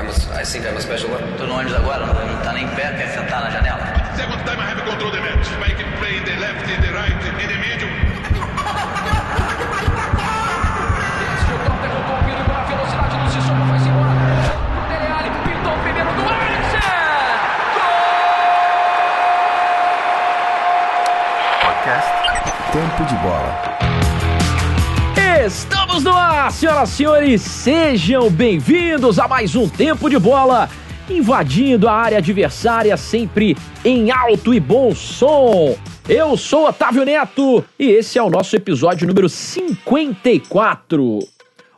I'm a, I think I'm a special one. Tô no ônibus agora, não, tá nem pé, quer sentar na janela? Second time I have control the match. I can play in the left, in the right, in the middle. O toque com o Palmeiras pela velocidade do Sissoko, vai embora. O Dele Alli pintou o primeiro do Alisson. Podcast Tempo de Bola. Estamos no ar, senhoras e senhores, sejam bem-vindos a mais um Tempo de Bola, invadindo a área adversária sempre em alto e bom som. Eu sou Otávio Neto e esse é o nosso episódio número 54.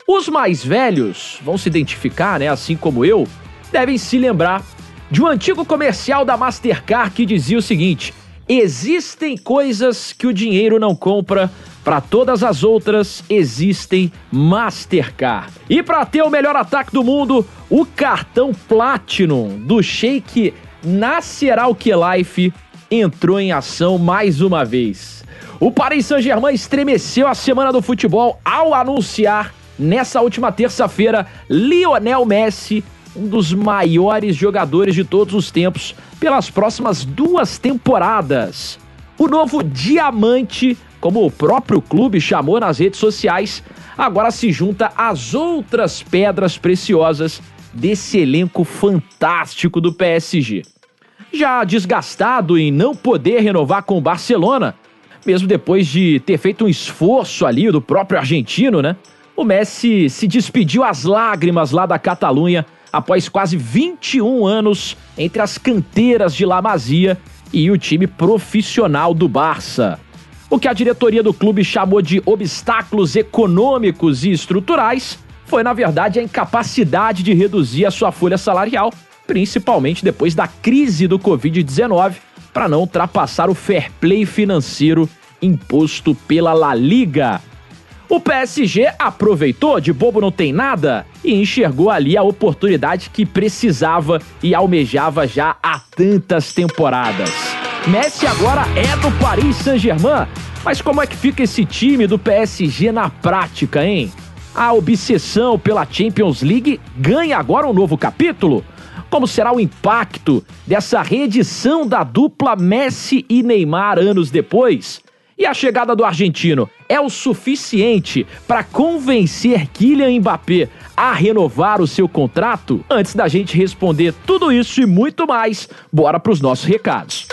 Os mais velhos vão se identificar, né, assim como eu, devem se lembrar de um antigo comercial da Mastercard que dizia o seguinte: existem coisas que o dinheiro não compra, para todas as outras existem Mastercard. E para ter o melhor ataque do mundo, o cartão Platinum do Sheik Nasser Al-Khelaifi entrou em ação mais uma vez. O Paris Saint-Germain estremeceu a semana do futebol ao anunciar nessa última terça-feira Lionel Messi, um dos maiores jogadores de todos os tempos, pelas próximas duas temporadas. O novo diamante como o próprio clube chamou nas redes sociais, agora se junta às outras pedras preciosas desse elenco fantástico do PSG. Já desgastado em não poder renovar com o Barcelona, mesmo depois de ter feito um esforço ali do próprio argentino, né? O Messi se despediu às lágrimas lá da Catalunha após quase 21 anos entre as canteiras de La Masia e o time profissional do Barça. O que a diretoria do clube chamou de obstáculos econômicos e estruturais foi, na verdade, a incapacidade de reduzir a sua folha salarial, principalmente depois da crise do Covid-19, para não ultrapassar o fair play financeiro imposto pela La Liga. O PSG aproveitou, de bobo não tem nada, e enxergou ali a oportunidade que precisava e almejava já há tantas temporadas. Messi agora é do Paris Saint-Germain, mas como é que fica esse time do PSG na prática, hein? A obsessão pela Champions League ganha agora um novo capítulo? Como será o impacto dessa reedição da dupla Messi e Neymar anos depois? E a chegada do argentino é o suficiente para convencer Kylian Mbappé a renovar o seu contrato? Antes da gente responder tudo isso e muito mais, bora para os nossos recados.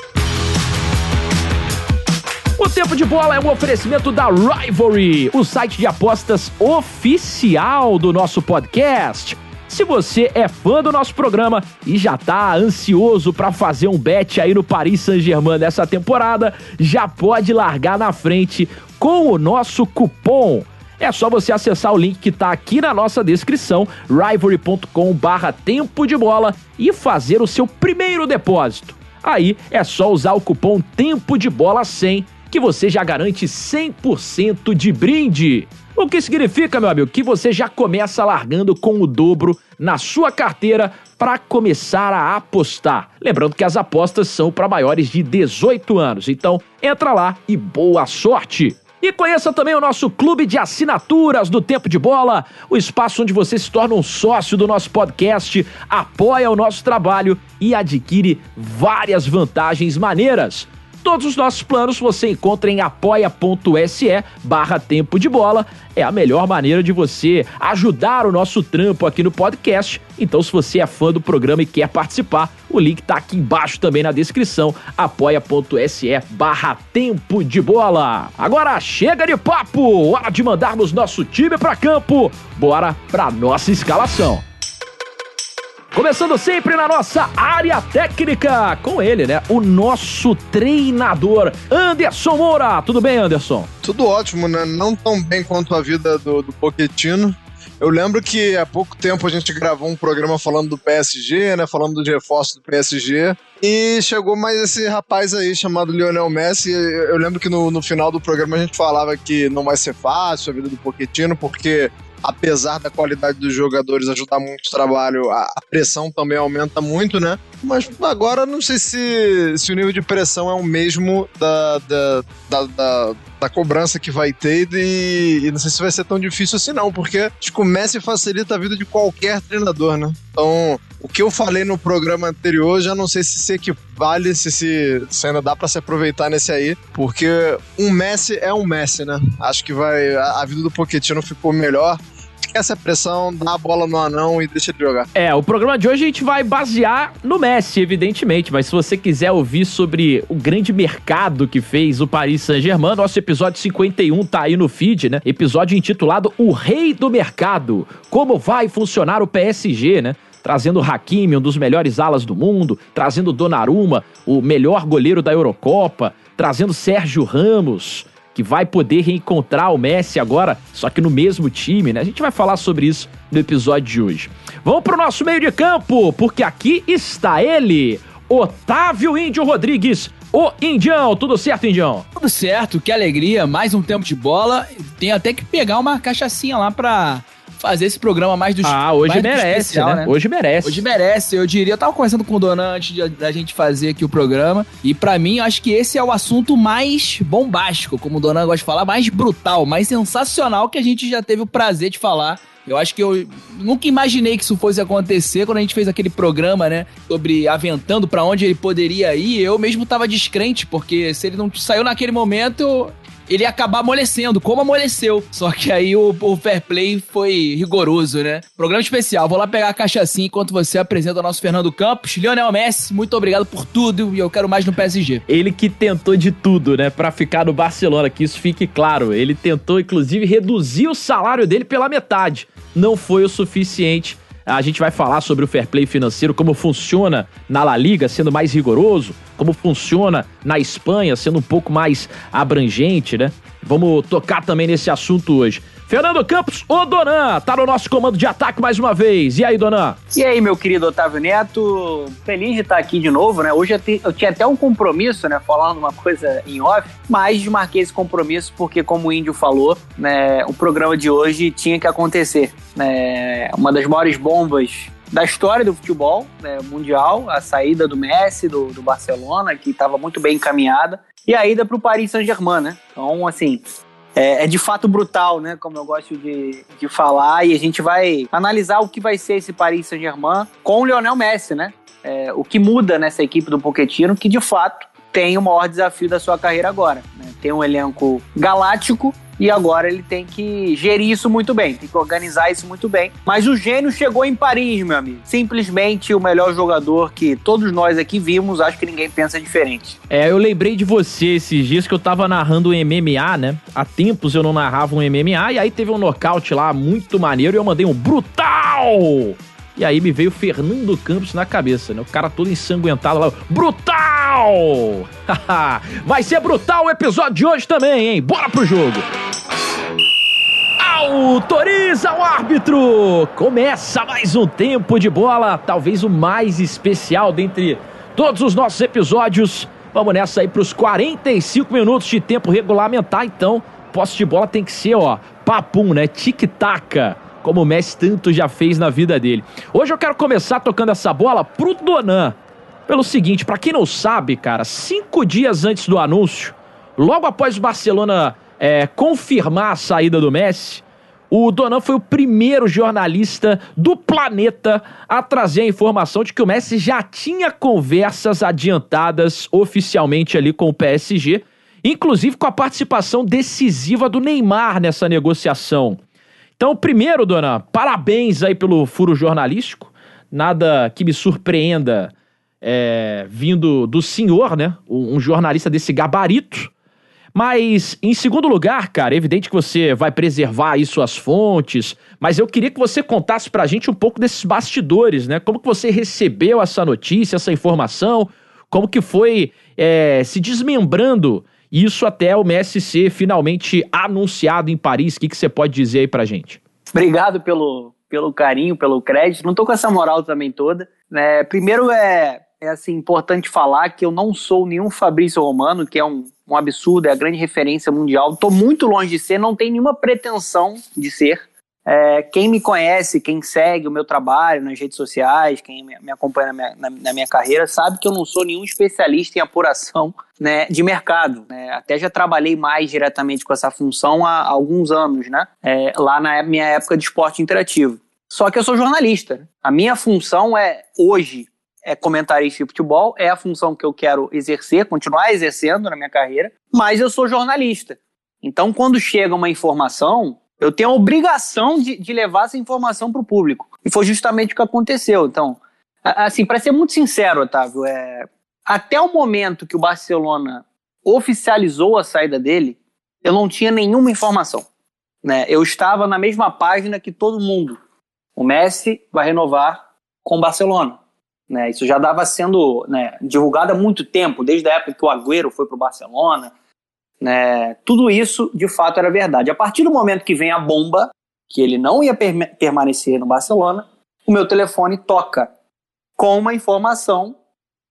O Tempo de Bola é um oferecimento da Rivalry, o site de apostas oficial do nosso podcast. Se você é fã do nosso programa e já tá ansioso para fazer um bet aí no Paris Saint-Germain dessa temporada, já pode largar na frente com o nosso cupom. É só você acessar o link que tá aqui na nossa descrição, rivalry.com barra tempo de bola e fazer o seu primeiro depósito. Aí é só usar o cupom tempo de bola 100 que você já garante 100% de brinde. O que significa, meu amigo, que você já começa largando com o dobro na sua carteira para começar a apostar. Lembrando que as apostas são para maiores de 18 anos. Então, entra lá e boa sorte. E conheça também o nosso clube de assinaturas do Tempo de Bola, o espaço onde você se torna um sócio do nosso podcast, apoia o nosso trabalho e adquire várias vantagens maneiras. Todos os nossos planos você encontra em apoia.se barra tempo de bola. É a melhor maneira de você ajudar o nosso trampo aqui no podcast. Então, se você é fã do programa e quer participar, o link tá aqui embaixo também na descrição, apoia.se barra tempo de bola. Agora chega de papo, hora de mandarmos nosso time para campo. Bora pra nossa escalação. Começando sempre na nossa área técnica, com ele, né? O nosso treinador, Anderson Moura. Tudo bem, Anderson? Tudo ótimo, né? Não tão bem quanto a vida do, do Pochettino. Eu lembro que há pouco tempo a gente gravou um programa falando do PSG, né? Falando de reforço do PSG. E chegou mais esse rapaz aí chamado Lionel Messi. Eu lembro que no, no final do programa a gente falava que não vai ser fácil a vida do Pochettino, porque apesar da qualidade dos jogadores ajudar muito o trabalho, a, pressão também aumenta muito, né? Mas agora não sei se, se o nível de pressão é o mesmo da, da, da, da da cobrança que vai ter e, e, não sei se vai ser tão difícil assim não, porque acho que o Messi facilita a vida de qualquer treinador, né? Então, o que eu falei no programa anterior, já não sei se se equivale, se, se, se ainda dá para se aproveitar nesse aí, porque um Messi é um Messi, né? Acho que vai a, a vida do Pochettino ficou melhor essa pressão, dá a bola no anão e deixa ele jogar. É, o programa de hoje a gente vai basear no Messi, evidentemente, mas se você quiser ouvir sobre o grande mercado que fez o Paris Saint-Germain, nosso episódio 51 tá aí no feed, né? Episódio intitulado O Rei do Mercado. Como vai funcionar o PSG, né? trazendo Hakimi, um dos melhores alas do mundo, trazendo Donnarumma, o melhor goleiro da Eurocopa, trazendo Sérgio Ramos, que vai poder reencontrar o Messi agora, só que no mesmo time, né? A gente vai falar sobre isso no episódio de hoje. Vamos pro nosso meio de campo, porque aqui está ele, Otávio Índio Rodrigues. O Indião, tudo certo, Indião? Tudo certo, que alegria, mais um tempo de bola. Tem até que pegar uma cachaçinha lá pra fazer esse programa mais do Ah, hoje mais merece, especial, né? né? Hoje merece. Hoje merece, eu diria. Eu tava conversando com o Donan antes da gente fazer aqui o programa. E para mim, eu acho que esse é o assunto mais bombástico, como o Donan gosta de falar, mais brutal, mais sensacional que a gente já teve o prazer de falar eu acho que eu nunca imaginei que isso fosse acontecer quando a gente fez aquele programa, né? Sobre aventando para onde ele poderia ir. Eu mesmo tava descrente, porque se ele não saiu naquele momento, ele ia acabar amolecendo, como amoleceu. Só que aí o, o fair play foi rigoroso, né? Programa especial. Vou lá pegar a cachaçinha enquanto você apresenta o nosso Fernando Campos. Lionel Messi, muito obrigado por tudo e eu quero mais no PSG. Ele que tentou de tudo, né, para ficar no Barcelona, que isso fique claro. Ele tentou, inclusive, reduzir o salário dele pela metade. Não foi o suficiente a gente vai falar sobre o fair play financeiro, como funciona na La Liga, sendo mais rigoroso, como funciona na Espanha, sendo um pouco mais abrangente, né? Vamos tocar também nesse assunto hoje. Fernando Campos, o Donan, tá no nosso comando de ataque mais uma vez. E aí, Donan? E aí, meu querido Otávio Neto, feliz de estar aqui de novo, né? Hoje eu, te, eu tinha até um compromisso, né? Falando uma coisa em off, mas desmarquei esse compromisso porque, como o Índio falou, né? O programa de hoje tinha que acontecer. Né? Uma das maiores bombas da história do futebol né, mundial, a saída do Messi, do, do Barcelona, que estava muito bem encaminhada, e a ida para o Paris Saint-Germain, né? Então, assim, é, é, de fato brutal, né? Como eu gosto de, de falar. E a gente vai analisar o que vai ser esse Paris Saint-Germain com o Lionel Messi, né? É, o que muda nessa equipe do Pochettino, que de fato tem o maior desafio da sua carreira agora. Né? Tem um elenco galáctico e agora ele tem que gerir isso muito bem, tem que organizar isso muito bem. Mas o gênio chegou em Paris, meu amigo. Simplesmente o melhor jogador que todos nós aqui vimos, acho que ninguém pensa diferente. É, eu lembrei de você esses dias que eu tava narrando um MMA, né? Há tempos eu não narrava um MMA e aí teve um nocaute lá muito maneiro e eu mandei um brutal! E aí me veio Fernando Campos na cabeça, né? O cara todo ensanguentado lá. Brutal! Vai ser brutal o episódio de hoje também, hein? Bora pro jogo! Autoriza o árbitro! Começa mais um tempo de bola, talvez o mais especial dentre todos os nossos episódios. Vamos nessa aí para os 45 minutos de tempo regulamentar, então. Posse de bola tem que ser, ó, papum, né? Tic-taca como o Messi tanto já fez na vida dele. Hoje eu quero começar tocando essa bola pro Donan. Pelo seguinte, para quem não sabe, cara, cinco dias antes do anúncio, logo após o Barcelona é, confirmar a saída do Messi, o Donan foi o primeiro jornalista do planeta a trazer a informação de que o Messi já tinha conversas adiantadas oficialmente ali com o PSG, inclusive com a participação decisiva do Neymar nessa negociação. Então, primeiro, dona, parabéns aí pelo furo jornalístico. Nada que me surpreenda é, vindo do senhor, né? Um jornalista desse gabarito. Mas, em segundo lugar, cara, é evidente que você vai preservar aí suas fontes, mas eu queria que você contasse pra gente um pouco desses bastidores, né? Como que você recebeu essa notícia, essa informação, como que foi é, se desmembrando isso até o Messi ser finalmente anunciado em Paris. O que, você pode dizer aí pra gente? Obrigado pelo, pelo carinho, pelo crédito. Não tô com essa moral também toda. Né? Primeiro é, é assim, importante falar que eu não sou nenhum Fabrício Romano, que é um, um absurdo, é a grande referência mundial. Tô muito longe de ser, não tenho nenhuma pretensão de ser. É, quem me conhece, quem segue o meu trabalho nas redes sociais, quem me, acompanha na minha, na minha, carreira, sabe que eu não sou nenhum especialista em apuração né, de mercado. Né? Até já trabalhei mais diretamente com essa função há, há alguns anos, né? É, lá na minha época de esporte interativo. Só que eu sou jornalista. A minha função é, hoje, é comentarista de futebol, é a função que eu quero exercer, continuar exercendo na minha carreira, mas eu sou jornalista. Então, quando chega uma informação, eu tenho a obrigação de, de levar essa informação para o público. E foi justamente o que aconteceu. Então, assim, para ser muito sincero, Otávio, é, até o momento que o Barcelona oficializou a saída dele, eu não tinha nenhuma informação. Né? Eu estava na mesma página que todo mundo. O Messi vai renovar com o Barcelona. Né? Isso já estava sendo né, divulgado há muito tempo, desde a época que o Agüero foi para o Barcelona. Né? Tudo isso, de fato, era verdade. A partir do momento que vem a bomba, que ele não ia per permanecer no Barcelona, o meu telefone toca com uma informação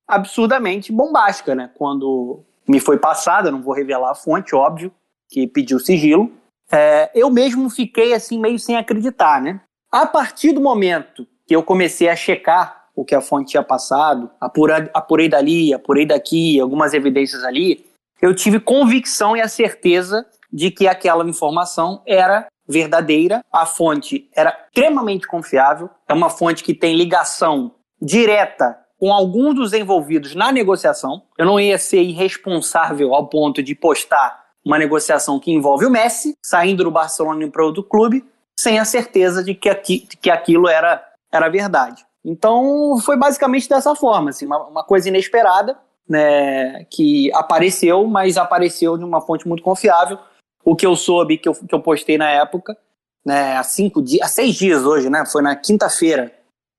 absurdamente bombástica, né? Quando me foi passada, não vou revelar a fonte, óbvio, que pediu sigilo, é, eu mesmo fiquei assim meio sem acreditar, né? A partir do momento que eu comecei a checar o que a fonte tinha passado, apurei dali, apurei daqui, algumas evidências ali, eu tive convicção e a certeza de que aquela informação era verdadeira, a fonte era extremamente confiável, é uma fonte que tem ligação direta com alguns dos envolvidos na negociação. Eu não ia ser irresponsável ao ponto de postar uma negociação que envolve o Messi saindo do Barcelona para outro clube, sem a certeza de que, aqui, que aquilo era, era verdade. Então foi basicamente dessa forma, assim, uma, uma coisa inesperada, né, que apareceu, mas apareceu de uma fonte muito confiável. O que eu soube, que eu, que eu postei na época, né, há cinco dias, há seis dias hoje, né, foi na quinta-feira,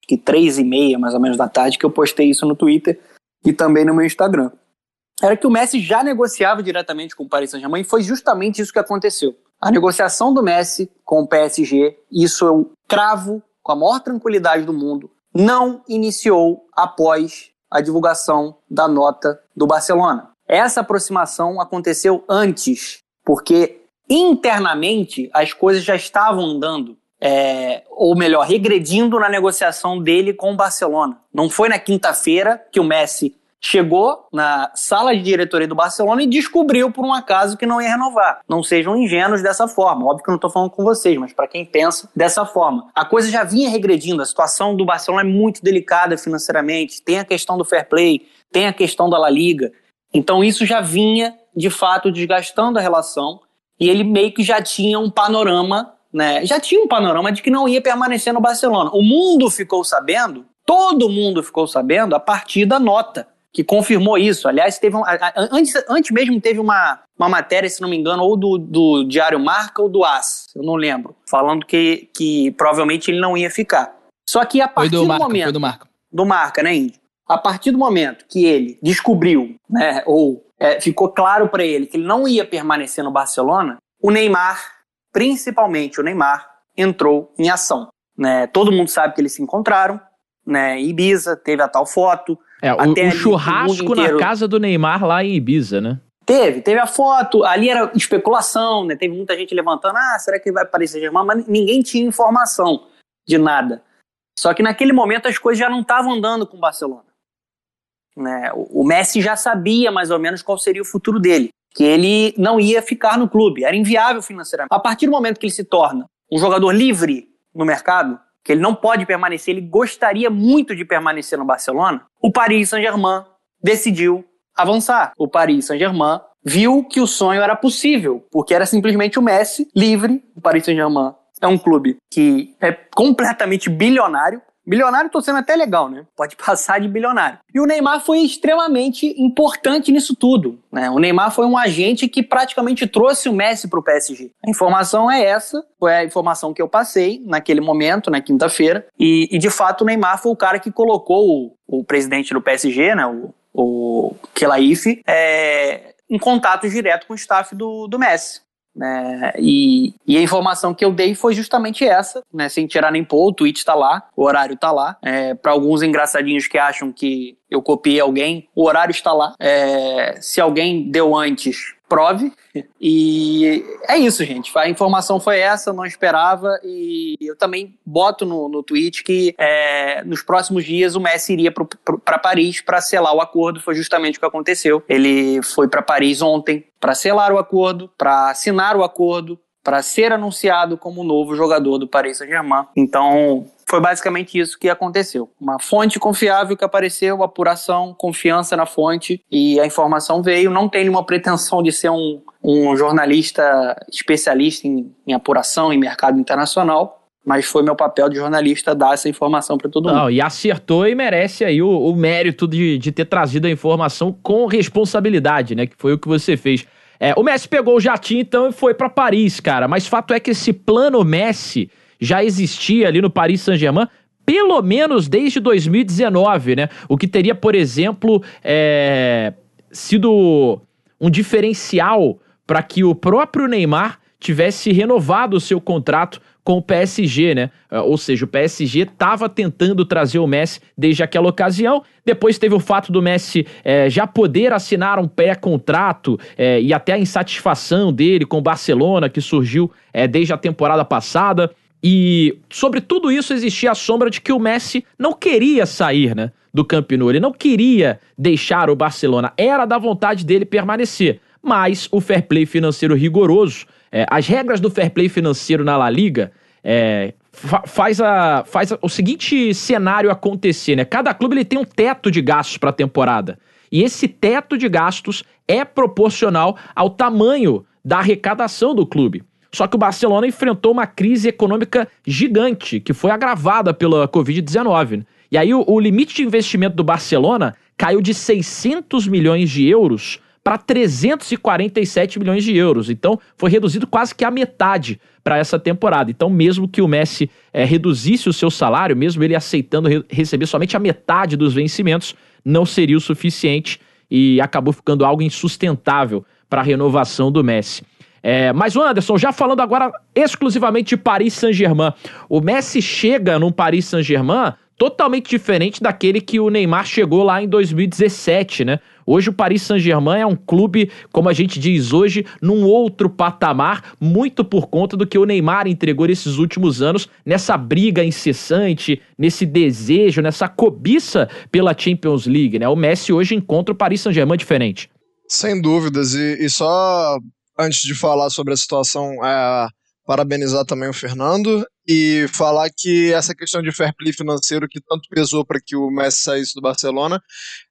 que três e meia mais ou menos da tarde, que eu postei isso no Twitter e também no meu Instagram. Era que o Messi já negociava diretamente com o Paris Saint-Germain e foi justamente isso que aconteceu. A negociação do Messi com o PSG, isso eu cravo com a maior tranquilidade do mundo, não iniciou após a divulgação da nota do Barcelona. Essa aproximação aconteceu antes, porque internamente as coisas já estavam andando, é, ou melhor, regredindo na negociação dele com o Barcelona. Não foi na quinta-feira que o Messi chegou na sala de diretoria do Barcelona e descobriu por um acaso que não ia renovar. Não sejam ingênuos dessa forma. Óbvio que eu não estou falando com vocês, mas para quem pensa dessa forma. A coisa já vinha regredindo, a situação do Barcelona é muito delicada financeiramente, tem a questão do fair play, tem a questão da La Liga. Então isso já vinha, de fato, desgastando a relação e ele meio que já tinha um panorama, né? Já tinha um panorama de que não ia permanecer no Barcelona. O mundo ficou sabendo, todo mundo ficou sabendo a partir da nota que confirmou isso. Aliás, teve um, antes, antes mesmo teve uma, uma matéria, se não me engano, ou do, do Diário Marca ou do AS, eu não lembro, falando que, que provavelmente ele não ia ficar. Só que a partir do, do marca, momento. Foi do Marca. Do Marca, né, Indy? A partir do momento que ele descobriu, né, ou é, ficou claro para ele que ele não ia permanecer no Barcelona, o Neymar, principalmente o Neymar, entrou em ação. Né? Todo mundo sabe que eles se encontraram, né, em Ibiza, teve a tal foto, é, o, o churrasco na casa do Neymar lá em Ibiza, né? Teve, teve a foto, ali era especulação, né? Teve muita gente levantando, ah, será que vai aparecer Germán? Mas ninguém tinha informação de nada. Só que naquele momento as coisas já não estavam andando com o Barcelona. Né? O, o Messi já sabia mais ou menos qual seria o futuro dele, que ele não ia ficar no clube, era inviável financeiramente. A partir do momento que ele se torna um jogador livre no mercado, que ele não pode permanecer, ele gostaria muito de permanecer no Barcelona, o Paris Saint-Germain decidiu avançar. O Paris Saint-Germain viu que o sonho era possível, porque era simplesmente o Messi livre. O Paris Saint-Germain é um clube que é completamente bilionário, Bilionário tô sendo até legal, né? Pode passar de bilionário. E o Neymar foi extremamente importante nisso tudo. Né? O Neymar foi um agente que praticamente trouxe o Messi pro PSG. A informação é essa, foi a informação que eu passei naquele momento, na quinta-feira. E, e, de fato o Neymar foi o cara que colocou o, o presidente do PSG, né? O, o Kelaif, é, em contato direto com o staff do, do Messi. Né? E, e, a informação que eu dei foi justamente essa, né? sem tirar nem pôr, o tweet está lá, o horário está lá. É, Para alguns engraçadinhos que acham que eu copiei alguém, o horário está lá. É, se alguém deu antes, prove. E é isso, gente. A informação foi essa, não esperava. E eu também boto no, no tweet que é, nos próximos dias o Messi iria para Paris para selar o acordo. Foi justamente o que aconteceu. Ele foi para Paris ontem para selar o acordo, para assinar o acordo, para ser anunciado como novo jogador do Paris Saint-Germain. Então, foi basicamente isso que aconteceu. Uma fonte confiável que apareceu, apuração, confiança na fonte e a informação veio. Não tem nenhuma pretensão de ser um, um jornalista especialista em, em apuração em mercado internacional mas foi meu papel de jornalista dar essa informação para todo mundo. Não, e acertou e merece aí o, o mérito de, de ter trazido a informação com responsabilidade, né? Que foi o que você fez. É, o Messi pegou o jatinho então e foi para Paris, cara. Mas fato é que esse plano Messi já existia ali no Paris Saint-Germain pelo menos desde 2019, né? O que teria, por exemplo, é, sido um diferencial para que o próprio Neymar tivesse renovado o seu contrato com o PSG, né? É, ou seja, o PSG estava tentando trazer o Messi desde aquela ocasião. Depois teve o fato do Messi é, já poder assinar um pré-contrato é, e até a insatisfação dele com o Barcelona, que surgiu é, desde a temporada passada. E sobre tudo isso existia a sombra de que o Messi não queria sair, né? Do Camp Nou. Ele não queria deixar o Barcelona. Era da vontade dele permanecer. Mas o fair play financeiro rigoroso, é, as regras do fair play financeiro na La Liga é, fa faz, a, faz a, o seguinte cenário acontecer, né? Cada clube ele tem um teto de gastos para a temporada. E esse teto de gastos é proporcional ao tamanho da arrecadação do clube. Só que o Barcelona enfrentou uma crise econômica gigante, que foi agravada pela Covid-19. Né? E aí o, o limite de investimento do Barcelona caiu de 600 milhões de euros para 347 milhões de euros. Então, foi reduzido quase que a metade para essa temporada. Então, mesmo que o Messi é, reduzisse o seu salário, mesmo ele aceitando re receber somente a metade dos vencimentos, não seria o suficiente e acabou ficando algo insustentável para a renovação do Messi. É, mas o Anderson, já falando agora exclusivamente de Paris Saint-Germain, o Messi chega num Paris Saint-Germain totalmente diferente daquele que o Neymar chegou lá em 2017, né? Hoje o Paris Saint-Germain é um clube, como a gente diz hoje, num outro patamar, muito por conta do que o Neymar entregou nesses últimos anos, nessa briga incessante, nesse desejo, nessa cobiça pela Champions League, né? O Messi hoje encontra o Paris Saint-Germain diferente. Sem dúvidas, e, e, só antes de falar sobre a situação, é, parabenizar também o Fernando e falar que essa questão de fair play financeiro que tanto pesou para que o Messi saísse do Barcelona,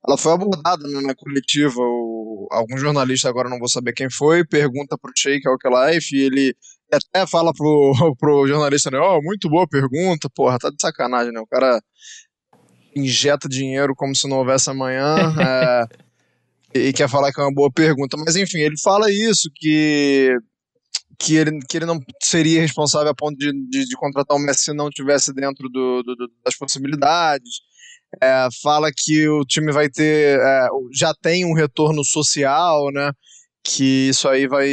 ela foi abordada né, na coletiva. O, algum jornalista, agora não vou saber quem foi, pergunta para o Sheik Alkelaif e ele até fala pro, pro jornalista, né, oh, muito boa pergunta, porra, tá de sacanagem, né, o cara injeta dinheiro como se não houvesse amanhã, é, e quer falar que é uma boa pergunta, mas enfim, ele fala isso, que que ele, que ele não seria responsável a ponto de, de, de contratar o Messi se não tivesse dentro do, do, do das possibilidades. É, fala que o time vai ter, é, já tem um retorno social, né? Que isso aí vai,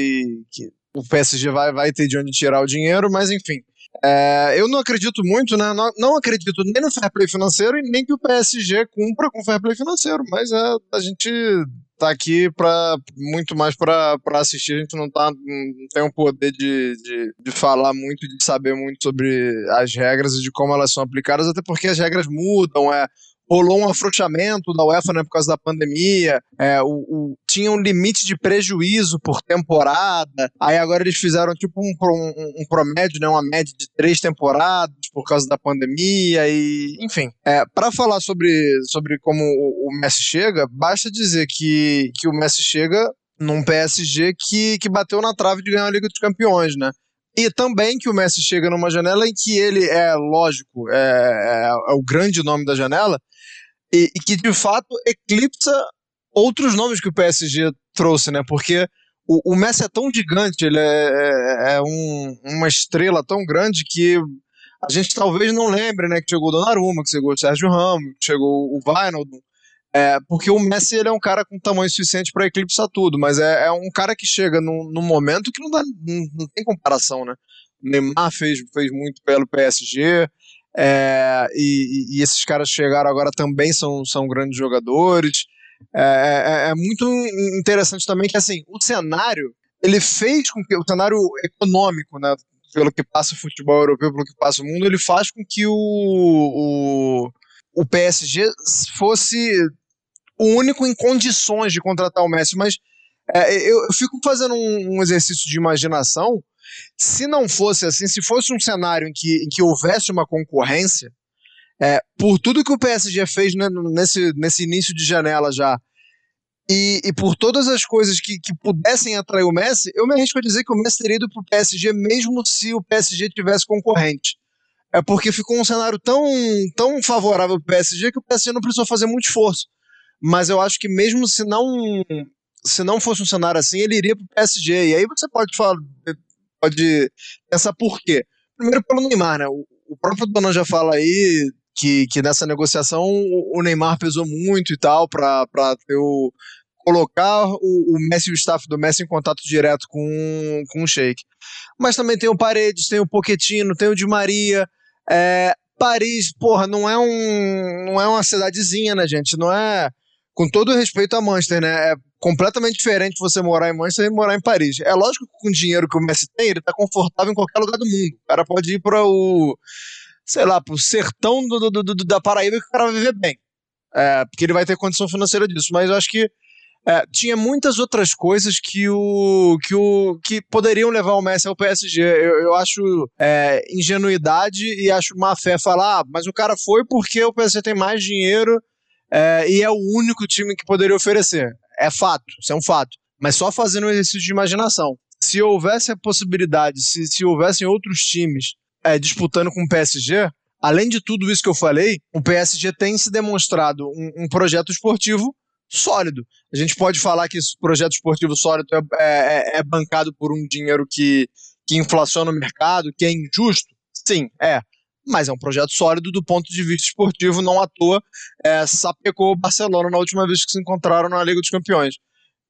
que o PSG vai, vai ter de onde tirar o dinheiro, mas enfim. É, eu não acredito muito, né? Não, não, acredito nem no fair play financeiro e nem que o PSG cumpra com o fair play financeiro, mas é, a gente tá aqui para muito mais para assistir. A gente não, tá, não tem o poder de, de, de, falar muito, de saber muito sobre as regras e de como elas são aplicadas, até porque as regras mudam. É, rolou um afrouxamento da UEFA né, por causa da pandemia, é, o, o, tinha um limite de prejuízo por temporada, aí agora eles fizeram tipo um, um, um promédio, né, uma média de três temporadas por causa da pandemia, e enfim. É, para falar sobre, sobre como o, o Messi chega, basta dizer que, que o Messi chega num PSG que, que bateu na trave de ganhar a Liga dos Campeões, né? E também que o Messi chega numa janela em que ele é, lógico, é, é, é o grande nome da janela, e, e, que de fato eclipsa outros nomes que o PSG trouxe, né? Porque o, o Messi é tão gigante, ele é, é, é um, uma estrela tão grande que a gente talvez não lembre, né? Que chegou o Donnarumma, que chegou o Sérgio Ramos, que chegou o Wijnaldum. É, porque o Messi ele é um cara com tamanho suficiente para eclipsar tudo, mas é, é, um cara que chega num, num momento que não, dá, não, não, tem comparação, né? O Neymar fez, fez muito pelo PSG, é, e, e, esses caras chegaram agora também são, são grandes jogadores. é, é, é muito interessante também que assim o cenário ele fez com que o cenário econômico, né, pelo que passa o futebol europeu, pelo que passa o mundo, ele faz com que o, o, o PSG fosse o único em condições de contratar o Messi, mas é, eu, fico fazendo um, um, exercício de imaginação. Se não fosse assim, se fosse um cenário em que, em que houvesse uma concorrência, é, por tudo que o PSG fez né, nesse, nesse início de janela já, e, e por todas as coisas que, que pudessem atrair o Messi, eu me arrisco a dizer que o Messi teria ido para o PSG mesmo se o PSG tivesse concorrente. É porque ficou um cenário tão, tão favorável para o PSG que o PSG não precisou fazer muito esforço. Mas eu acho que mesmo se não se não fosse um cenário assim, ele iria para o PSG. E aí você pode falar, pode pensar por quê. Primeiro pelo Neymar, né? O, próprio Donan já fala aí que, que nessa negociação o Neymar pesou muito e tal para o colocar o, o, Messi e o staff do Messi em contato direto com, com o Sheik. Mas também tem o Paredes, tem o Poquetino, tem o Di Maria. É, Paris, porra, não é um não é uma cidadezinha, né, gente? Não é com todo respeito a Manchester, né? É completamente diferente você morar em Manchester e morar em Paris. É lógico que com o dinheiro que o Messi tem, ele tá confortável em qualquer lugar do mundo. O cara pode ir para o sei lá, pro sertão do, do, do, da Paraíba que o cara vai viver bem. É, porque ele vai ter condição financeira disso. Mas eu acho que é, tinha muitas outras coisas que o que o que poderiam levar o Messi ao PSG. Eu, eu acho é, ingenuidade e acho má fé falar, ah, mas o cara foi porque o PSG tem mais dinheiro é, e é o único time que poderia oferecer. É fato, isso é um fato. Mas só fazendo um exercício de imaginação. Se houvesse a possibilidade, se, se houvessem outros times é, disputando com o PSG, além de tudo isso que eu falei, o PSG tem se demonstrado um, um projeto esportivo sólido. A gente pode falar que esse projeto esportivo sólido é, é, é, bancado por um dinheiro que, que inflaciona o mercado, que é injusto? Sim, é. Mas é um projeto sólido do ponto de vista esportivo, não à toa é, sapecou o Barcelona na última vez que se encontraram na Liga dos Campeões.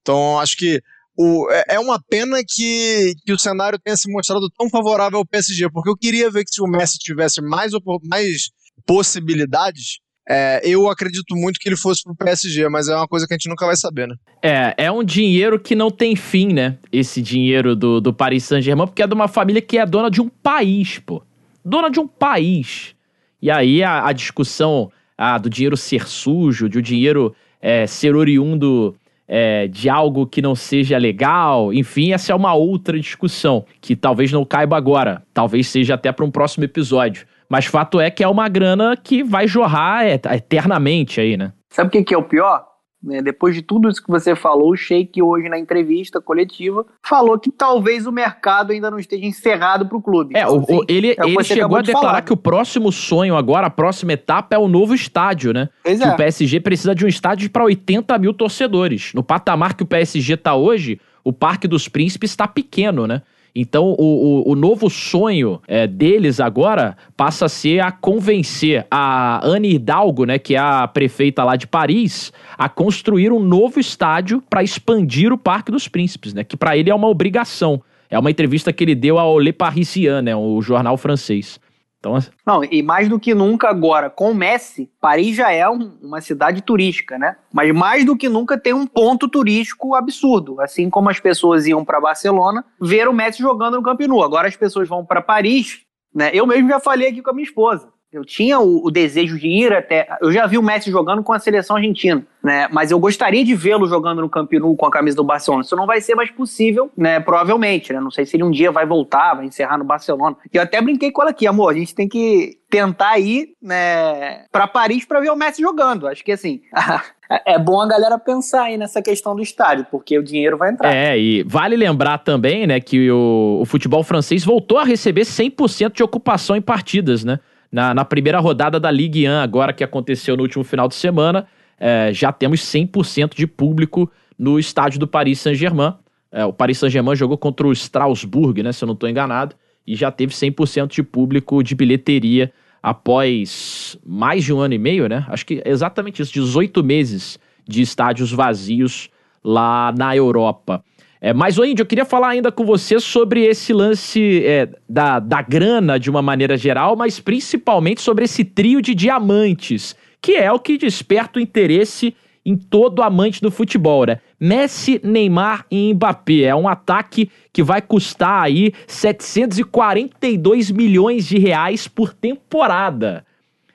Então, acho que o, é, é uma pena que, que o cenário tenha se mostrado tão favorável ao PSG, porque eu queria ver que se o Messi tivesse mais, mais possibilidades, é, eu acredito muito que ele fosse pro PSG, mas é uma coisa que a gente nunca vai saber, né? É, é um dinheiro que não tem fim, né? Esse dinheiro do, do Paris Saint-Germain, porque é de uma família que é dona de um país, pô. Dona de um país. E aí a, a discussão ah, do dinheiro ser sujo, de o dinheiro é, ser oriundo é, de algo que não seja legal, enfim, essa é uma outra discussão que talvez não caiba agora, talvez seja até para um próximo episódio. Mas fato é que é uma grana que vai jorrar eternamente aí, né? Sabe o que é o pior? Né? Depois de tudo isso que você falou, o Sheik hoje na entrevista coletiva falou que talvez o mercado ainda não esteja encerrado para o clube. É, então, assim, o, ele, é ele chegou a declarar falar. que o próximo sonho agora, a próxima etapa é o novo estádio, né? Pois que é. o PSG precisa de um estádio para 80 mil torcedores. No patamar que o PSG está hoje, o Parque dos Príncipes está pequeno, né? Então, o, o, o novo sonho é, deles agora passa a ser a convencer a Anne Hidalgo, né, que é a prefeita lá de Paris, a construir um novo estádio para expandir o Parque dos Príncipes, né, que para ele é uma obrigação. É uma entrevista que ele deu ao Le Parisien, né, o jornal francês. Então, assim, não, e mais do que nunca agora, com o Messi, Paris já é um, uma cidade turística, né? Mas mais do que nunca tem um ponto turístico absurdo. Assim como as pessoas iam para Barcelona ver o Messi jogando no Camp Nou. Agora as pessoas vão para Paris, né? Eu mesmo já falei aqui com a minha esposa. Eu tinha o, o, desejo de ir até. Eu já vi o Messi jogando com a seleção argentina, né? Mas eu gostaria de vê-lo jogando no Camp com a camisa do Barcelona. Isso não vai ser mais possível, né? Provavelmente, né? Não sei se ele um dia vai voltar, vai encerrar no Barcelona. E eu até brinquei com ela aqui, amor. A gente tem que tentar ir, né, para Paris para ver o Messi jogando. Acho que assim. é bom a galera pensar aí nessa questão do estádio, porque o dinheiro vai entrar. É, e vale lembrar também, né, que o, o futebol francês voltou a receber 100% de ocupação em partidas, né? Na, na primeira rodada da Ligue 1, agora que aconteceu no último final de semana, é, já temos 100% de público no estádio do Paris Saint-Germain. É, o Paris Saint-Germain jogou contra o Strasbourg, né, se eu não estou enganado, e já teve 100% de público de bilheteria após mais de um ano e meio, né? Acho que é exatamente isso, 18 meses de estádios vazios lá na Europa. É, mas, ô Índio, eu queria falar ainda com você sobre esse lance é, da, da grana de uma maneira geral, mas principalmente sobre esse trio de diamantes, que é o que desperta o interesse em todo amante do futebol, né? Messi, Neymar e Mbappé. É um ataque que vai custar aí 742 milhões de reais por temporada.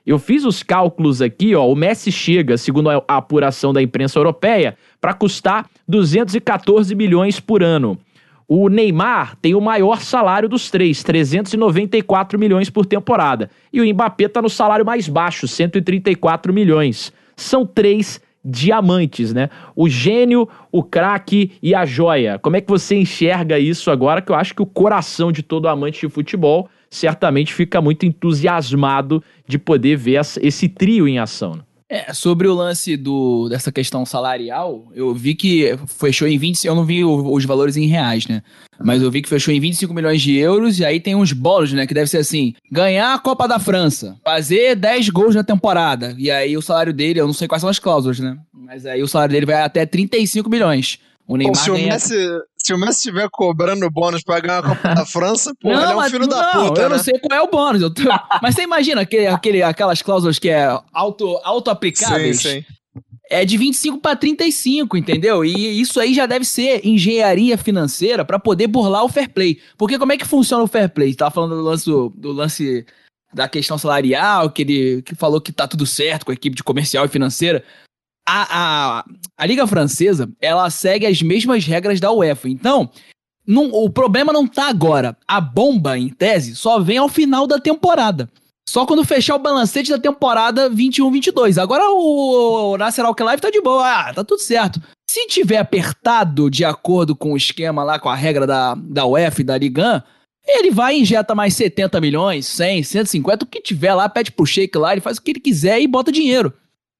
Eu fiz os cálculos aqui, ó. O Messi chega, segundo a apuração da imprensa europeia, para custar 214 milhões por ano. O Neymar tem o maior salário dos três, 394 milhões por temporada. E o Mbappé está no salário mais baixo, 134 milhões. São três diamantes, né? O gênio, o craque e a joia. Como é que você enxerga isso agora? Que eu acho que o coração de todo amante de futebol certamente fica muito entusiasmado de poder ver esse trio em ação. Né? É, sobre o lance do, dessa questão salarial, eu vi que fechou em 20, eu não vi os valores em reais, né? Mas eu vi que fechou em 25 milhões de euros e aí tem uns bônus, né? Que deve ser assim: ganhar a Copa da França, fazer 10 gols na temporada. E aí o salário dele, eu não sei quais são as cláusulas, né? Mas aí o salário dele vai até 35 milhões. O Neymar Bom, se, o Messi, se o Messi estiver cobrando bônus pra ganhar a Copa da França, pô, não, ele é um filho da não, puta, eu né? não sei qual é o bônus. Tô... mas você imagina aquele, aquele, aquelas cláusulas que é auto, auto-aplicáveis? Sim, sim. É de 25 para 35, entendeu? E isso aí já deve ser engenharia financeira para poder burlar o fair play. Porque como é que funciona o fair play? Tava falando do lance, do, do lance da questão salarial, que ele que falou que tá tudo certo com a equipe de comercial e financeira a, a, a Liga Francesa, ela segue as mesmas regras da UEFA. Então, não, o problema não tá agora. A bomba, em tese, só vem ao final da temporada. Só quando fechar o balancete da temporada 21-22. Agora o, Nasser Al-Khelaifi tá de boa, ah, tá tudo certo. Se tiver apertado de acordo com o esquema lá, com a regra da, da e da Liga, ele vai e injeta mais 70 milhões, 100, 150, o que tiver lá, pede pro Sheik lá, ele faz o que ele quiser e bota dinheiro.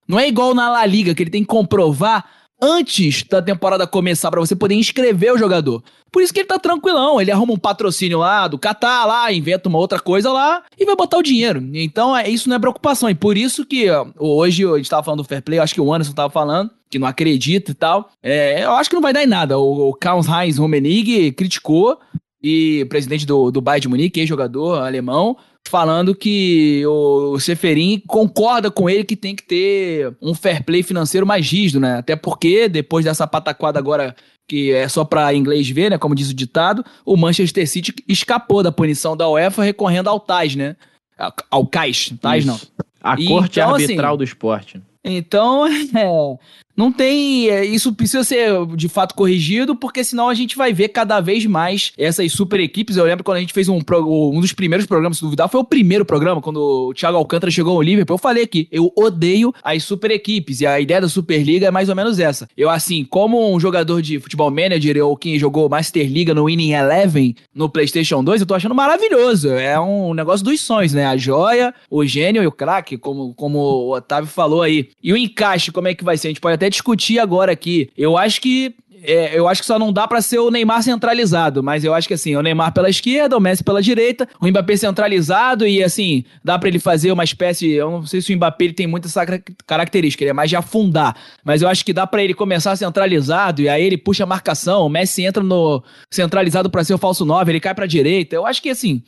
Não é igual na La Liga, que ele tem que comprovar antes da temporada começar para você poder inscrever o jogador. Por isso que ele tá tranquilão, ele arruma um patrocínio lá do Qatar lá, inventa uma outra coisa lá e vai botar o dinheiro. Então, é, isso não é preocupação. E por isso que ó, hoje a gente tava falando do fair play, acho que o Anderson tava falando, que não acredita e tal. É, eu acho que não vai dar em nada. O, o Karl-Heinz Rummenigge criticou e presidente do, do Bayern de Munique, ex-jogador alemão, falando que o Seferin concorda com ele que tem que ter um fair play financeiro mais rígido, né? Até porque depois dessa pataquada agora que é só para inglês ver, né, como diz o ditado, o Manchester City escapou da punição da UEFA recorrendo ao TAS, né? Ao CAIS, TAS não. A E, corte então, arbitral assim, do esporte. Então, é, não tem. é, Isso precisa ser de fato corrigido, porque senão a gente vai ver cada vez mais essas super equipes. Eu lembro quando a gente fez um, um dos primeiros programas, se duvidar, foi o primeiro programa, quando o Thiago Alcântara chegou ao Liverpool. Eu falei aqui, eu odeio as super equipes. E a ideia da Superliga é mais ou menos essa. Eu, assim, como um jogador de futebol manager ou quem jogou Master Liga no Winning Eleven no PlayStation 2, eu tô achando maravilhoso. É um negócio dos sonhos, né? A joia, o gênio e o craque, como, como o Otávio falou aí. E o encaixe, como é que vai ser? A gente pode até discutir agora aqui. Eu acho que. é, eu acho que só não dá pra ser o Neymar centralizado, mas eu acho que assim, o Neymar pela esquerda, o Messi pela direita, o Mbappé centralizado e assim, dá pra ele fazer uma espécie, eu não sei se o Mbappé ele tem muita essa cara- característica, ele é mais de afundar, mas eu acho que dá pra ele começar centralizado e aí ele puxa a marcação, o Messi entra no centralizado pra ser o falso 9, ele cai pra direita. Eu acho que assim,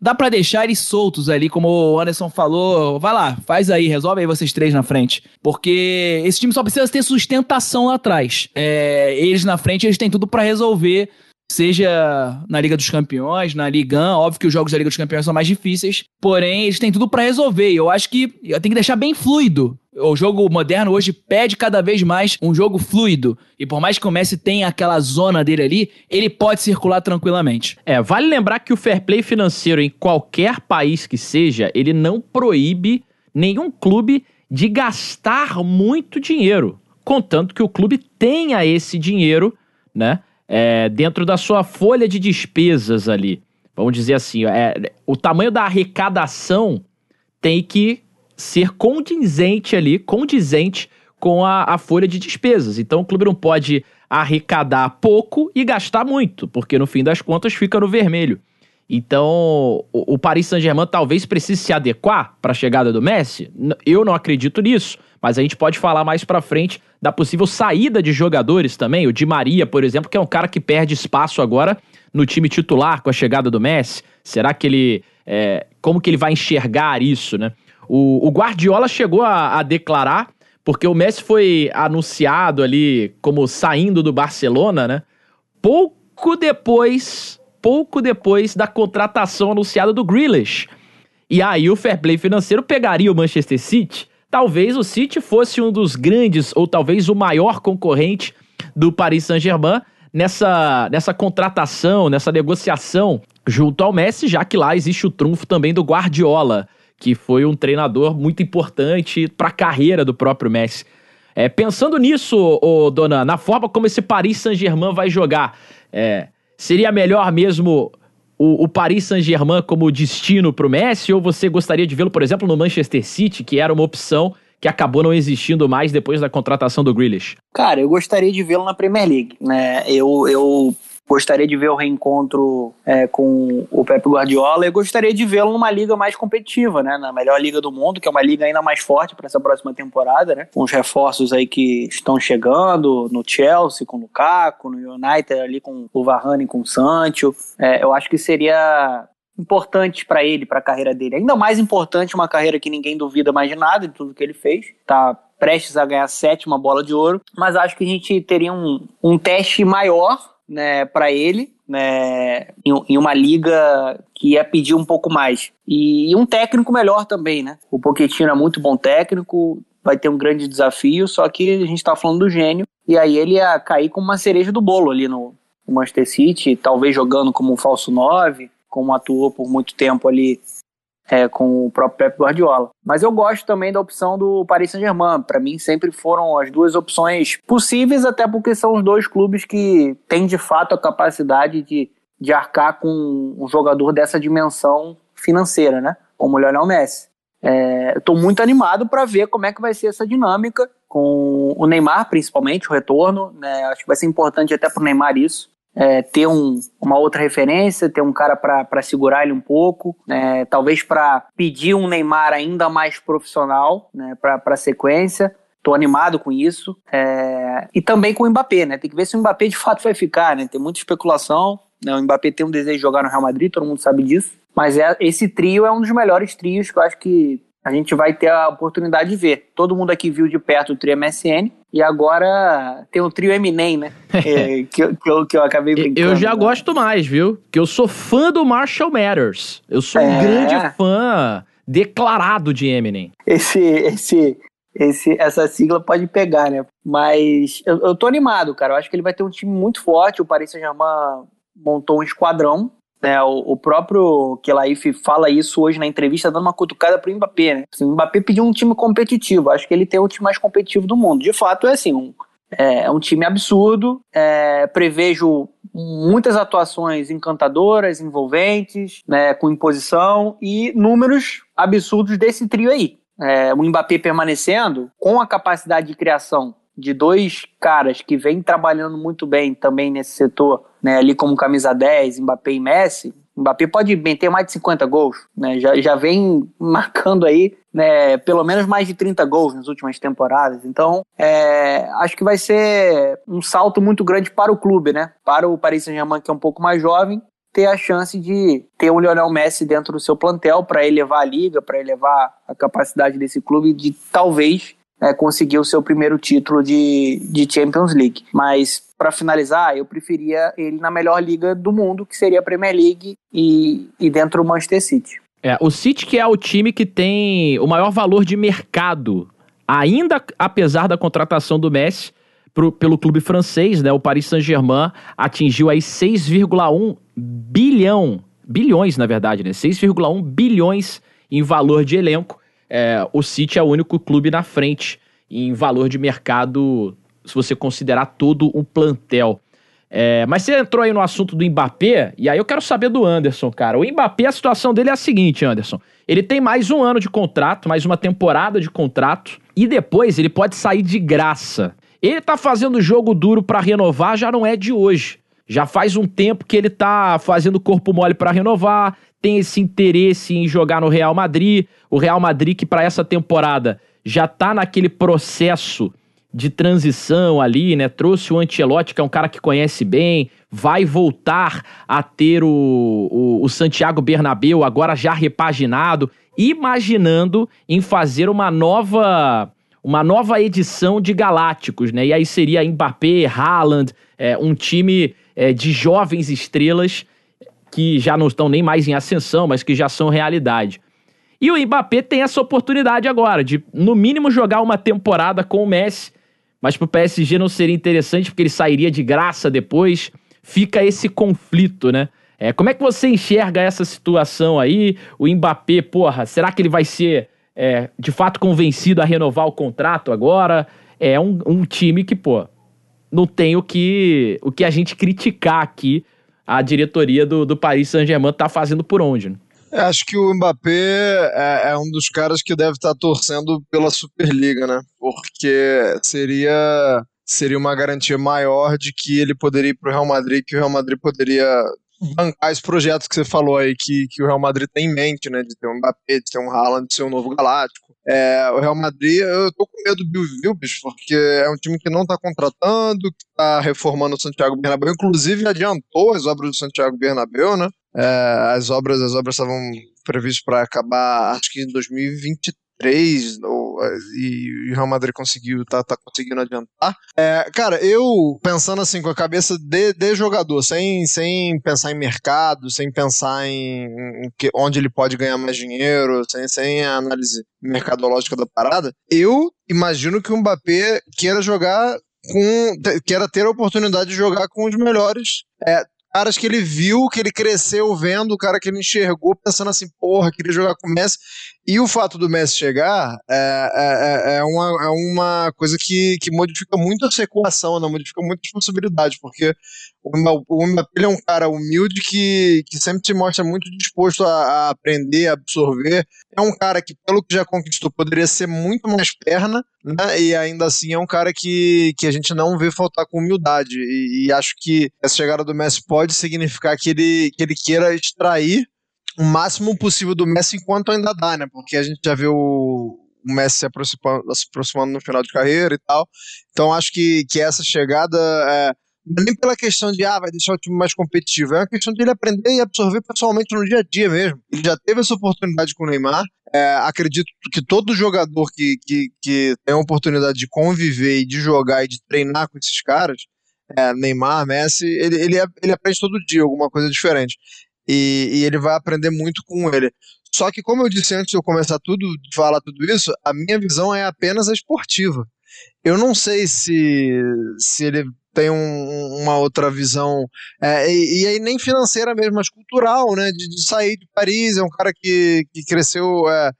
Dá pra deixar eles soltos ali, como o Anderson falou. Vai lá, faz aí, resolve aí vocês três na frente. Porque esse time só precisa ter sustentação lá atrás. É, eles na frente, eles têm tudo pra resolver. Seja na Liga dos Campeões, na Liga 1, óbvio que os jogos da Liga dos Campeões são mais difíceis, porém eles têm tudo pra resolver. Eu acho que tem que deixar bem fluido. O jogo moderno hoje pede cada vez mais um jogo fluido. E por mais que o Messi tenha aquela zona dele ali, ele pode circular tranquilamente. É, vale lembrar que o fair play financeiro em qualquer país que seja, ele não proíbe nenhum clube de gastar muito dinheiro, contanto que o clube tenha esse dinheiro, né, é, dentro da sua folha de despesas ali. Vamos dizer assim, é, o tamanho da arrecadação tem que ser condizente ali, condizente com a, a folha de despesas. Então o clube não pode arrecadar pouco e gastar muito, porque no fim das contas fica no vermelho. Então, o, o Paris Saint-Germain talvez precise se adequar para a chegada do Messi. Eu não acredito nisso, mas a gente pode falar mais para frente da possível saída de jogadores também. O Di Maria, por exemplo, que é um cara que perde espaço agora no time titular com a chegada do Messi. Será que ele. é, como que ele vai enxergar isso, né? O, o Guardiola chegou a, a declarar porque o Messi foi anunciado ali como saindo do Barcelona, né? Pouco depois, pouco depois da contratação anunciada do Grealish. E aí o fair play financeiro pegaria o Manchester City. Talvez o City fosse um dos grandes ou talvez o maior concorrente do Paris Saint-Germain nessa, nessa contratação, nessa negociação junto ao Messi, já que lá existe o trunfo também do Guardiola, que foi um treinador muito importante para a carreira do próprio Messi. É, pensando nisso, ô, Dona, na forma como esse Paris Saint-Germain vai jogar, é, seria melhor mesmo o, o Paris Saint-Germain como destino para o Messi, ou você gostaria de vê-lo, por exemplo, no Manchester City, que era uma opção que acabou não existindo mais depois da contratação do Grealish? Cara, eu gostaria de vê-lo na Premier League, né? Eu, eu gostaria de ver o reencontro é, com o Pep Guardiola e gostaria de vê-lo numa liga mais competitiva, né? Na melhor liga do mundo, que é uma liga ainda mais forte para essa próxima temporada, né? Com os reforços aí que estão chegando no Chelsea com o Lukaku, no United ali com o Varane com o Sancho. É, eu acho que seria importante para ele, para a carreira dele. Ainda mais importante uma carreira que ninguém duvida mais de nada de tudo que ele fez. Tá prestes a ganhar a sétima bola de ouro, mas acho que a gente teria um, um teste maior né, para ele, né, em, em, uma liga que ia pedir um pouco mais. E, e um técnico melhor também, né? O Pochettino é muito bom técnico, vai ter um grande desafio, só que a gente está falando do gênio, e aí ele ia cair como uma cereja do bolo ali no, no Manchester City, talvez jogando como um falso 9, como atuou por muito tempo ali é, com o próprio Pep Guardiola. Mas eu gosto também da opção do Paris Saint-Germain. Para mim, sempre foram as duas opções possíveis, até porque são os dois clubes que têm de fato a capacidade de, de arcar com um jogador dessa dimensão financeira, né? Como o Lionel Messi. É, Estou muito animado para ver como é que vai ser essa dinâmica com o Neymar, principalmente, o retorno. Né? Acho que vai ser importante até para o Neymar isso é, ter um, uma outra referência, ter um cara para segurar ele um pouco, né, talvez para pedir um Neymar ainda mais profissional né, para a sequência. Tô animado com isso. É, e também com o Mbappé, né? Tem que ver se o Mbappé de fato vai ficar, né? Tem muita especulação. Né? O Mbappé tem um desejo de jogar no Real Madrid, todo mundo sabe disso. Mas é, esse trio é um dos melhores trios que eu acho que a gente vai ter a oportunidade de ver. Todo mundo aqui viu de perto o trio MSN e agora tem o trio Eminem, né? é, que, que, eu, que eu acabei brincando. Eu já né? gosto mais, viu? Que eu sou fã do Marshall Matters. Eu sou um É. grande fã declarado de Eminem. Esse, esse, esse, essa sigla pode pegar, né? Mas eu, eu tô animado, cara. Eu acho que ele vai ter um time muito forte. O Paris Saint-Germain montou um esquadrão. Né, o, o próprio Kelaif fala isso hoje na entrevista, dando uma cutucada pro Mbappé. Né? Assim, o Mbappé pediu um time competitivo. Acho que ele tem o time mais competitivo do mundo. De fato, é assim, um, é, é um time absurdo. É, prevejo muitas atuações encantadoras, envolventes, né, com imposição e números absurdos desse trio aí. É, o Mbappé permanecendo com a capacidade de criação de dois caras que vêm trabalhando muito bem também nesse setor, né, ali como camisa 10, Mbappé e Messi, Mbappé pode meter mais de 50 gols, né, já, já vem marcando aí né, pelo menos mais de 30 gols nas últimas temporadas. Então, é, acho que vai ser um salto muito grande para o clube, né, para o Paris Saint-Germain, que é um pouco mais jovem, ter a chance de ter o Lionel Messi dentro do seu plantel para elevar a liga, para elevar a capacidade desse clube de talvez é, conseguir o seu primeiro título de, de Champions League. Mas, para finalizar, eu preferia ele na melhor liga do mundo, que seria a Premier League e, e dentro do Manchester City. É, o City que é o time que tem o maior valor de mercado, ainda apesar da contratação do Messi pro, pelo clube francês, né? O Paris Saint-Germain atingiu aí 6,1 bilhão, bilhões na verdade, né? 6,1 bilhões em valor de elenco. É, o City é o único clube na frente em valor de mercado, se você considerar todo um plantel. É, mas você entrou aí no assunto do Mbappé, e aí eu quero saber do Anderson, cara. O Mbappé, a situação dele é a seguinte, Anderson. Ele tem mais um ano de contrato, mais uma temporada de contrato, e depois ele pode sair de graça. Ele tá fazendo jogo duro para renovar, já não é de hoje. Já faz um tempo que ele tá fazendo corpo mole para renovar, tem esse interesse em jogar no Real Madrid. O Real Madrid que para essa temporada já tá naquele processo de transição ali, né? Trouxe o Ancelotti, que é um cara que conhece bem, vai voltar a ter o, o, o Santiago Bernabéu agora já repaginado, imaginando em fazer uma nova uma nova edição de Galácticos, né? E aí seria Mbappé, Haaland, é, um time é, de jovens estrelas que já não estão nem mais em ascensão, mas que já são realidade. E o Mbappé tem essa oportunidade agora de, no mínimo, jogar uma temporada com o Messi, mas pro PSG não seria interessante porque ele sairia de graça depois. Fica esse conflito, né? É, como é que você enxerga essa situação aí? O Mbappé, porra, será que ele vai ser é, de fato convencido a renovar o contrato agora? É um, um time que, pô, não tem o que, o que a gente criticar aqui a diretoria do, do Paris Saint-Germain tá fazendo por onde, né? É, acho que o Mbappé é, é, um dos caras que deve estar torcendo pela Superliga, né? Porque seria, seria uma garantia maior de que ele poderia ir para o Real Madrid, que o Real Madrid poderia bancar esse projeto que você falou aí, que, que o Real Madrid tem em mente, né? De ter um Mbappé, de ter um Haaland, de ser um novo Galáctico. É, o Real Madrid, eu tô com medo do viu, bicho, porque é um time que não tá contratando, que tá reformando o Santiago Bernabéu, inclusive adiantou as obras do Santiago Bernabéu, né? É, as obras as obras estavam previstas para acabar, acho que em 2023, ou, e o Real Madrid conseguiu, tá, tá conseguindo adiantar. É, cara, eu pensando assim com a cabeça de, de jogador, sem, sem pensar em mercado, sem pensar em, em que, onde ele pode ganhar mais dinheiro, sem, sem a análise mercadológica da parada, eu imagino que o Mbappé queira jogar com. queira ter a oportunidade de jogar com os melhores. É, caras que ele viu, que ele cresceu vendo, o cara que ele enxergou, pensando assim, porra, queria jogar com o Messi. E o fato do Messi chegar é, é, é, é uma, é uma coisa que, que modifica muito a equação, né? modifica muito a responsabilidade, porque o Mbappé é um cara humilde que, que sempre se mostra muito disposto a, a, aprender, a absorver. É um cara que, pelo que já conquistou, poderia ser muito mais perna, né? E ainda assim é um cara que, que a gente não vê faltar com humildade. E, e acho que essa chegada do Messi pode significar que ele, que ele queira extrair o máximo possível do Messi enquanto ainda dá, né? Porque a gente já viu o Messi se aproximando, se aproximando no final de carreira e tal. Então acho que, que essa chegada é, não é nem pela questão de, ah, vai deixar o time mais competitivo, é uma questão de ele aprender e absorver pessoalmente no dia a dia mesmo. Ele já teve essa oportunidade com o Neymar, é, acredito que todo jogador que, que, que tem a oportunidade de conviver e de jogar e de treinar com esses caras, é, Neymar, Messi, ele, ele, ele aprende todo dia alguma coisa diferente. E, e, ele vai aprender muito com ele. Só que, como eu disse antes de eu começar tudo, de falar tudo isso, a minha visão é apenas a esportiva. Eu não sei se, se ele tem um, uma outra visão, é, e, e, aí nem financeira mesmo, mas cultural, né? De, de, sair de Paris, é um cara que, que cresceu. É,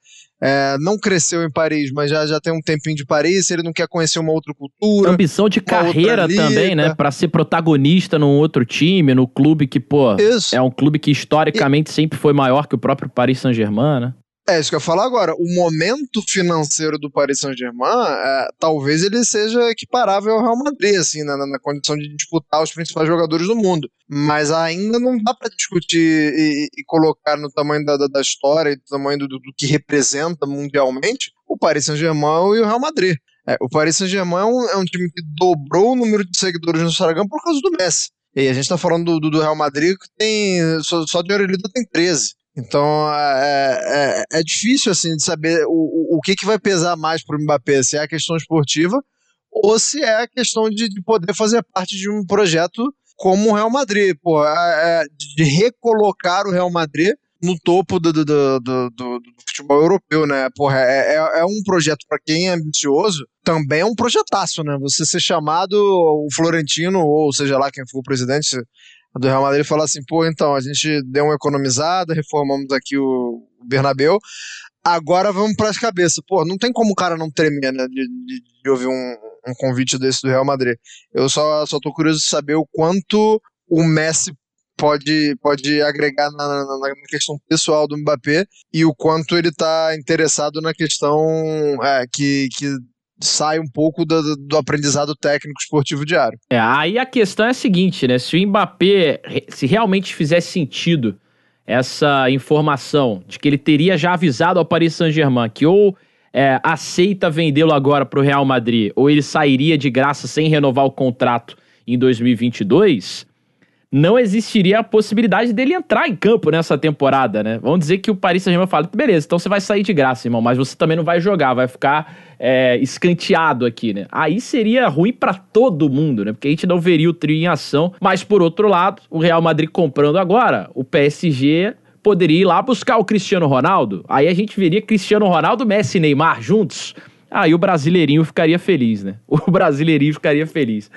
é, não cresceu em Paris, mas já, já tem um tempinho de Paris, ele não quer conhecer uma outra cultura. Ambição de carreira também, né? Para ser protagonista num outro time, no clube que, pô, Isso. é um clube que historicamente e... sempre foi maior que o próprio Paris Saint-Germain, né? É isso que eu falar agora. O momento financeiro do Paris Saint-Germain, é, talvez ele seja equiparável ao Real Madrid, assim, na, na, condição de disputar os principais jogadores do mundo. Mas ainda não dá para discutir e, e, colocar no tamanho da, da, da história e do tamanho do, do, que representa mundialmente o Paris Saint-Germain e o Real Madrid. É, o Paris Saint-Germain é, um, é um, time que dobrou o número de seguidores no Instagram por causa do Messi. E a gente tá falando do, do Real Madrid que tem. Só, só de Orelida tem 13. Então é, é, é, difícil assim de saber o, o, que, que vai pesar mais para o Mbappé, se é a questão esportiva ou se é a questão de, de poder fazer parte de um projeto como o Real Madrid, pô, é, é de recolocar o Real Madrid no topo do, do, do, do, do futebol europeu, né? Porra, é, é, é um projeto para quem é ambicioso, também é um projetaço, né? Você ser chamado o Florentino, ou seja lá quem for o presidente, do Real Madrid falar assim, pô, então, a gente deu uma economizada, reformamos aqui o Bernabéu, agora vamos para as cabeças. Pô, não tem como o cara não tremer, né, de, de, de ouvir um, um, convite desse do Real Madrid. Eu só, só tô curioso de saber o quanto o Messi pode, pode agregar na, na, na, questão pessoal do Mbappé e o quanto ele tá interessado na questão é, que, que sai um pouco do, do, aprendizado técnico esportivo diário. É, aí a questão é a seguinte, né? Se o Mbappé, se realmente fizesse sentido essa informação de que ele teria já avisado ao Paris Saint-Germain que ou é, aceita vendê-lo agora para o Real Madrid ou ele sairia de graça sem renovar o contrato em 2022, não existiria a possibilidade dele entrar em campo nessa temporada, né? Vamos dizer que o Paris Saint-Germain fala, beleza, então você vai sair de graça, irmão, mas você também não vai jogar, vai ficar é, escanteado aqui, né? Aí seria ruim para todo mundo, né? Porque a gente não veria o trio em ação. Mas por outro lado, o Real Madrid comprando agora, o PSG poderia ir lá buscar o Cristiano Ronaldo. Aí a gente veria Cristiano Ronaldo, Messi e Neymar juntos. Aí o brasileirinho ficaria feliz, né? O brasileirinho ficaria feliz.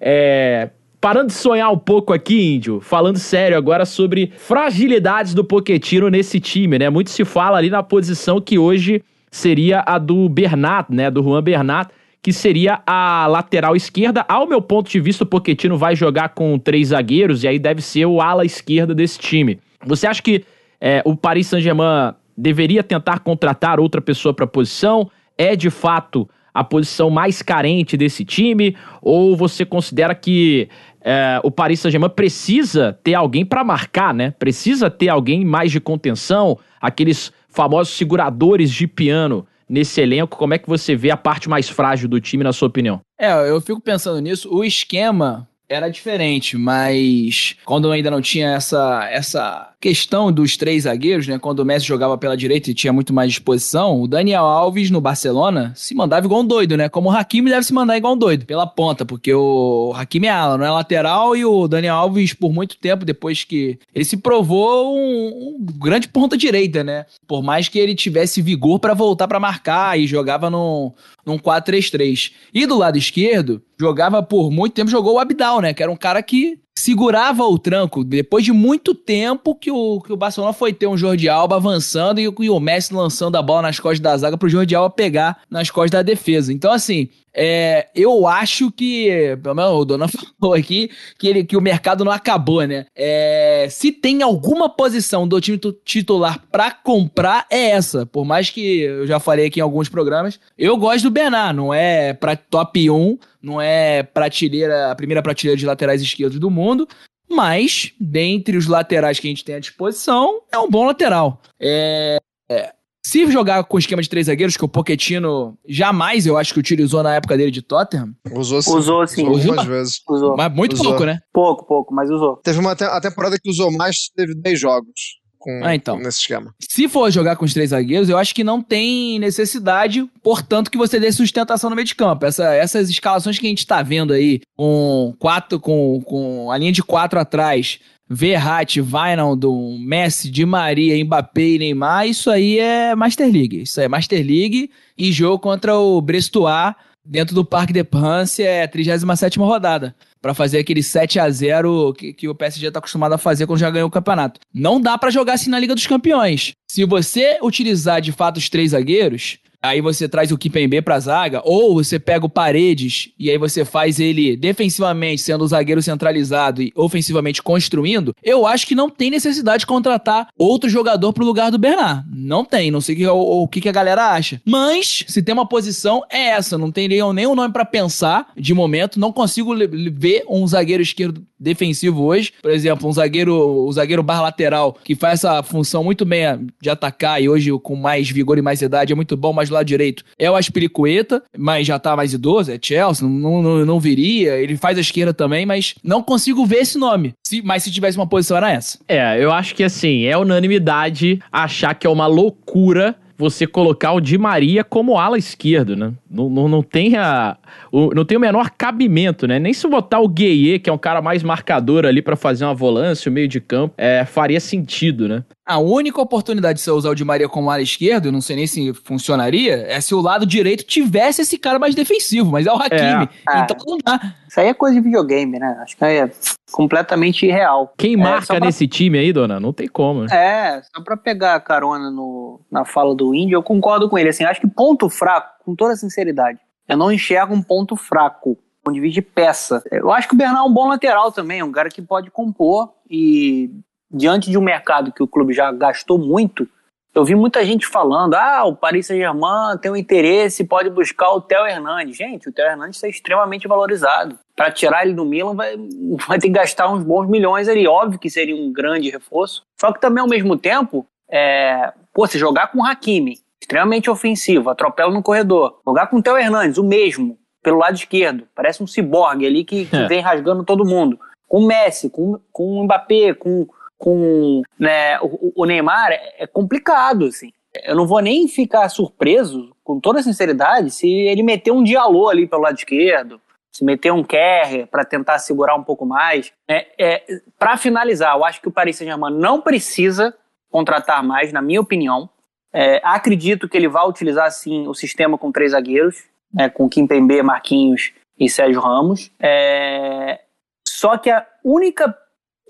É, Parando de sonhar um pouco aqui, Índio, falando sério agora sobre fragilidades do Poquetino nesse time, né? Muito se fala ali na posição que hoje seria a do Bernat, né? Do Juan Bernat, que seria a lateral esquerda. Ao meu ponto de vista, o Poquetino vai jogar com três zagueiros e aí deve ser o ala esquerda desse time. Você acha que é, o Paris Saint-Germain deveria tentar contratar outra pessoa para a posição? É de fato a posição mais carente desse time? Ou você considera que é, o Paris Saint-Germain precisa ter alguém para marcar, né? Precisa ter alguém mais de contenção, aqueles famosos seguradores de piano nesse elenco. Como é que você vê a parte mais frágil do time, na sua opinião? É, eu fico pensando nisso. O esquema era diferente, mas quando ainda não tinha essa, essa questão dos três zagueiros, né? Quando o Messi jogava pela direita e tinha muito mais disposição, o Daniel Alves no Barcelona se mandava igual um doido, né? Como o Hakimi deve se mandar igual um doido, pela ponta, porque o Hakimi é ala, não é lateral, e o Daniel Alves, por muito tempo, depois que ele se provou um, um grande ponta direita, né? Por mais que ele tivesse vigor para voltar para marcar e jogava num, num 4-3-3. E do lado esquerdo, jogava por muito tempo, jogou o Abdal, né? Que era um cara que segurava o tranco depois de muito tempo que o, que o Barcelona foi ter um Jordi Alba avançando e, e o Messi lançando a bola nas costas da zaga pro Jordi Alba pegar nas costas da defesa. Então, assim, é, eu acho que, pelo menos o Dona falou aqui, que, ele, que o mercado não acabou, né? É, se tem alguma posição do time titular para comprar, é essa. Por mais que eu já falei aqui em alguns programas, eu gosto do Bernard, não é para top 1, não é prateleira, a primeira prateleira de laterais esquerdos do mundo, mas dentre os laterais que a gente tem à disposição, é um bom lateral. É, é, se jogar com o esquema de três zagueiros, que o Pochettino jamais, eu acho que utilizou na época dele de Tottenham. Usou sim. Usou sim. Usou algumas vezes. Usou. Mas muito Usou. pouco, né? Pouco, pouco, mas usou. Teve uma te- a temporada que usou mais, teve 10 jogos com, Ah, então. nesse esquema. Se for jogar com os três zagueiros, eu acho que não tem necessidade, portanto, que você dê sustentação no meio de campo. Essa- essas escalações que a gente tá vendo aí, com quatro, com, com a linha de quatro atrás, Verratti, Wijnaldum, Messi, Di Maria, Mbappé e Neymar, isso aí é Master League. Isso aí é Master League e jogo contra o Brestois dentro do Parque de France é a 37ª rodada. Pra fazer aquele 7 a 0 que, que o PSG tá acostumado a fazer quando já ganhou o campeonato. Não dá pra jogar assim na Liga dos Campeões. Se você utilizar de fato os três zagueiros, aí você traz o Kipembe pra zaga, ou você pega o Paredes e aí você faz ele defensivamente sendo o zagueiro centralizado e ofensivamente construindo, eu acho que não tem necessidade de contratar outro jogador pro lugar do Bernard. Não tem, não sei o que, o, o que a galera acha. Mas, se tem uma posição, é essa. Não tem nenhum, nome pra pensar de momento. Não consigo ver um zagueiro esquerdo defensivo hoje. Por exemplo, um zagueiro, o zagueiro barra lateral, que faz essa função muito bem a- de atacar e hoje com mais vigor e mais idade é muito bom, mas do lado direito é o Aspiricueta, mas já tá mais idoso, é Chelsea, não, não, não viria. Ele faz a esquerda também, mas não consigo ver esse nome. Se- mas se tivesse uma posição, era essa. É, eu acho que assim, é unanimidade achar que é uma loucura você colocar o Di Maria como ala esquerdo, né? Não, não, não, tem a, o, não tem o menor cabimento, né? Nem se botar o Gueye, que é um cara mais marcador ali pra fazer uma volância, o meio de campo, é, faria sentido, né? A única oportunidade de você usar o Di Maria como ala esquerdo, eu não sei nem se funcionaria, é se o lado direito tivesse esse cara mais defensivo, mas é o Hakimi. É. Então não dá. Isso aí é coisa de videogame, né? Acho que é completamente irreal. Quem É, marca pra- nesse time aí, dona? Não tem como, né? É, só pra pegar a carona no, na fala do Índio, eu concordo com ele. Assim, acho que ponto fraco, com toda sinceridade, eu não enxergo um ponto fraco, um divide de peça. Eu acho que o Bernard é um bom lateral também, um cara que pode compor e diante de um mercado que o clube já gastou muito, eu vi muita gente falando, ah, o Paris Saint-Germain tem um interesse, pode buscar o Theo Hernandes. Gente, o Theo Hernandes está extremamente valorizado. Para tirar ele do Milan, vai, vai ter que gastar uns bons milhões ali. Óbvio que seria um grande reforço. Só que também, ao mesmo tempo, é, pô, se jogar com o Hakimi, extremamente ofensivo, atropela no corredor. Jogar com o Theo Hernandes, o mesmo, pelo lado esquerdo. Parece um ciborgue ali que, que É. vem rasgando todo mundo. Com o Messi, com, com o Mbappé, com, com né, o, o Neymar, é, é complicado, assim. Eu não vou nem ficar surpreso, com toda sinceridade, se ele meter um dialô ali pelo lado esquerdo, se meter um Kerr para tentar segurar um pouco mais. É, é, para finalizar, eu acho que o Paris Saint-Germain não precisa contratar mais, na minha opinião. É, acredito que ele vai utilizar, sim, o sistema com três zagueiros, né, com Kim Pembe, Marquinhos e Sérgio Ramos. É, só que a única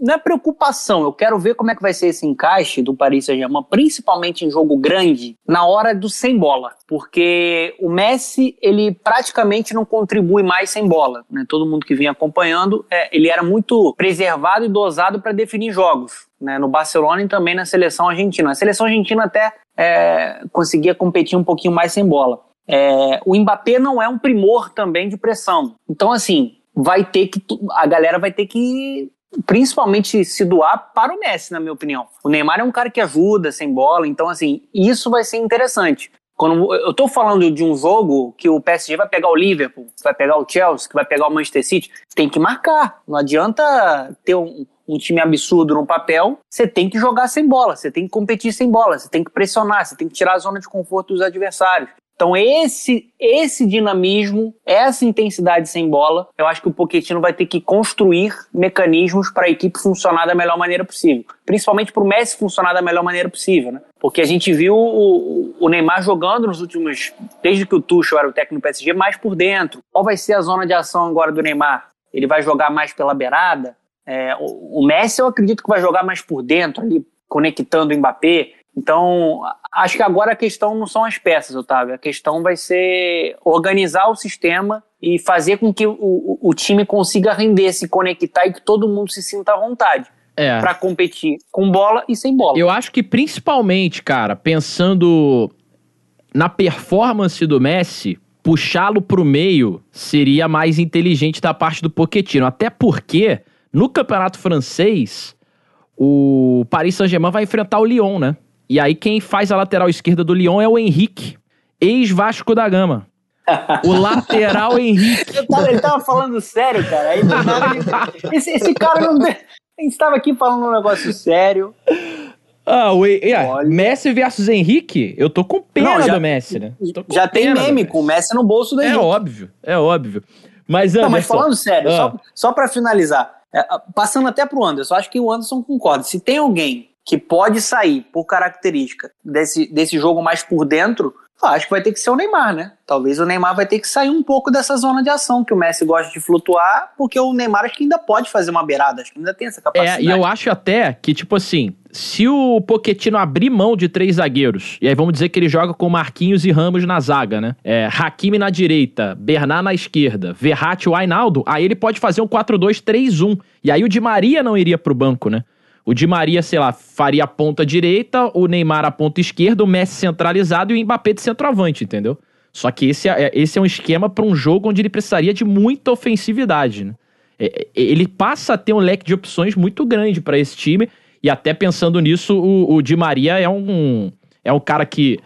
não é preocupação, eu quero ver como é que vai ser esse encaixe do Paris Saint-Germain, principalmente em jogo grande, na hora do sem bola, porque o Messi, ele praticamente não contribui mais sem bola, né? Todo mundo que vinha acompanhando, é, ele era muito preservado e dosado para definir jogos, né? No Barcelona e também na seleção argentina. A seleção argentina até é, conseguia competir um pouquinho mais sem bola. É, o Mbappé não é um primor também de pressão. Então, assim, vai ter que. A galera vai ter que principalmente se doar para o Messi, na minha opinião. O Neymar é um cara que ajuda sem bola, então assim, isso vai ser interessante. Quando eu tô falando de um jogo que o PSG vai pegar o Liverpool, vai pegar o Chelsea, que vai pegar o Manchester City, tem que marcar. Não adianta ter um, um time absurdo no papel, você tem que jogar sem bola, você tem que competir sem bola, você tem que pressionar, você tem que tirar a zona de conforto dos adversários. Então esse esse dinamismo, essa intensidade sem bola, eu acho que o Pochettino vai ter que construir mecanismos para a equipe funcionar da melhor maneira possível, principalmente para o Messi funcionar da melhor maneira possível, né? Porque a gente viu o, o, Neymar jogando nos últimos, desde que o Tuchel era o técnico do PSG, mais por dentro. Qual vai ser a zona de ação agora do Neymar? Ele vai jogar mais pela beirada? É, o, o Messi eu acredito que vai jogar mais por dentro ali, conectando o Mbappé. Então, acho que agora a questão não são as peças, Otávio. A questão vai ser organizar o sistema e fazer com que o, o, o time consiga render, se conectar e que todo mundo se sinta à vontade. É. para competir com bola e sem bola. Eu acho que principalmente, cara, pensando na performance do Messi, puxá-lo pro meio seria mais inteligente da parte do Pochettino. Até porque, no campeonato francês, o Paris Saint-Germain vai enfrentar o Lyon, né? E aí quem faz a lateral esquerda do Lyon é o Henrique, ex-Vasco da Gama. O lateral Henrique. Tava, ele tava falando sério, cara. Aí, esse, esse cara não. A gente estava aqui falando um negócio sério. Ah, o, yeah, Messi versus Henrique, eu tô com pena não, já, do Messi, né? Já tem meme com o Messi no bolso do é Henrique. É óbvio, é óbvio. Mas, Anderson, não, mas falando sério, ah. só, só para finalizar, é, passando até pro Anderson, acho que o Anderson concorda. Se tem alguém que pode sair, por característica, desse, desse jogo mais por dentro, acho que vai ter que ser o Neymar, né? Talvez o Neymar vai ter que sair um pouco dessa zona de ação que o Messi gosta de flutuar, porque o Neymar acho que ainda pode fazer uma beirada, acho que ainda tem essa capacidade. É, e eu acho até que, tipo assim, se o Poquetino abrir mão de três zagueiros, e aí vamos dizer que ele joga com Marquinhos e Ramos na zaga, né? É, Hakimi na direita, Bernard na esquerda, Verratti e Ainaldo, aí ele pode fazer um 4-2-3-1. E aí o Di Maria não iria pro banco, né? O Di Maria, sei lá, faria a ponta direita, o Neymar a ponta esquerda, o Messi centralizado e o Mbappé de centroavante, entendeu? Só que esse é, esse é um esquema para um jogo onde ele precisaria de muita ofensividade. Né? É, é, ele passa a ter um leque de opções muito grande para esse time. E até pensando nisso, o, o Di Maria é um, é um cara que,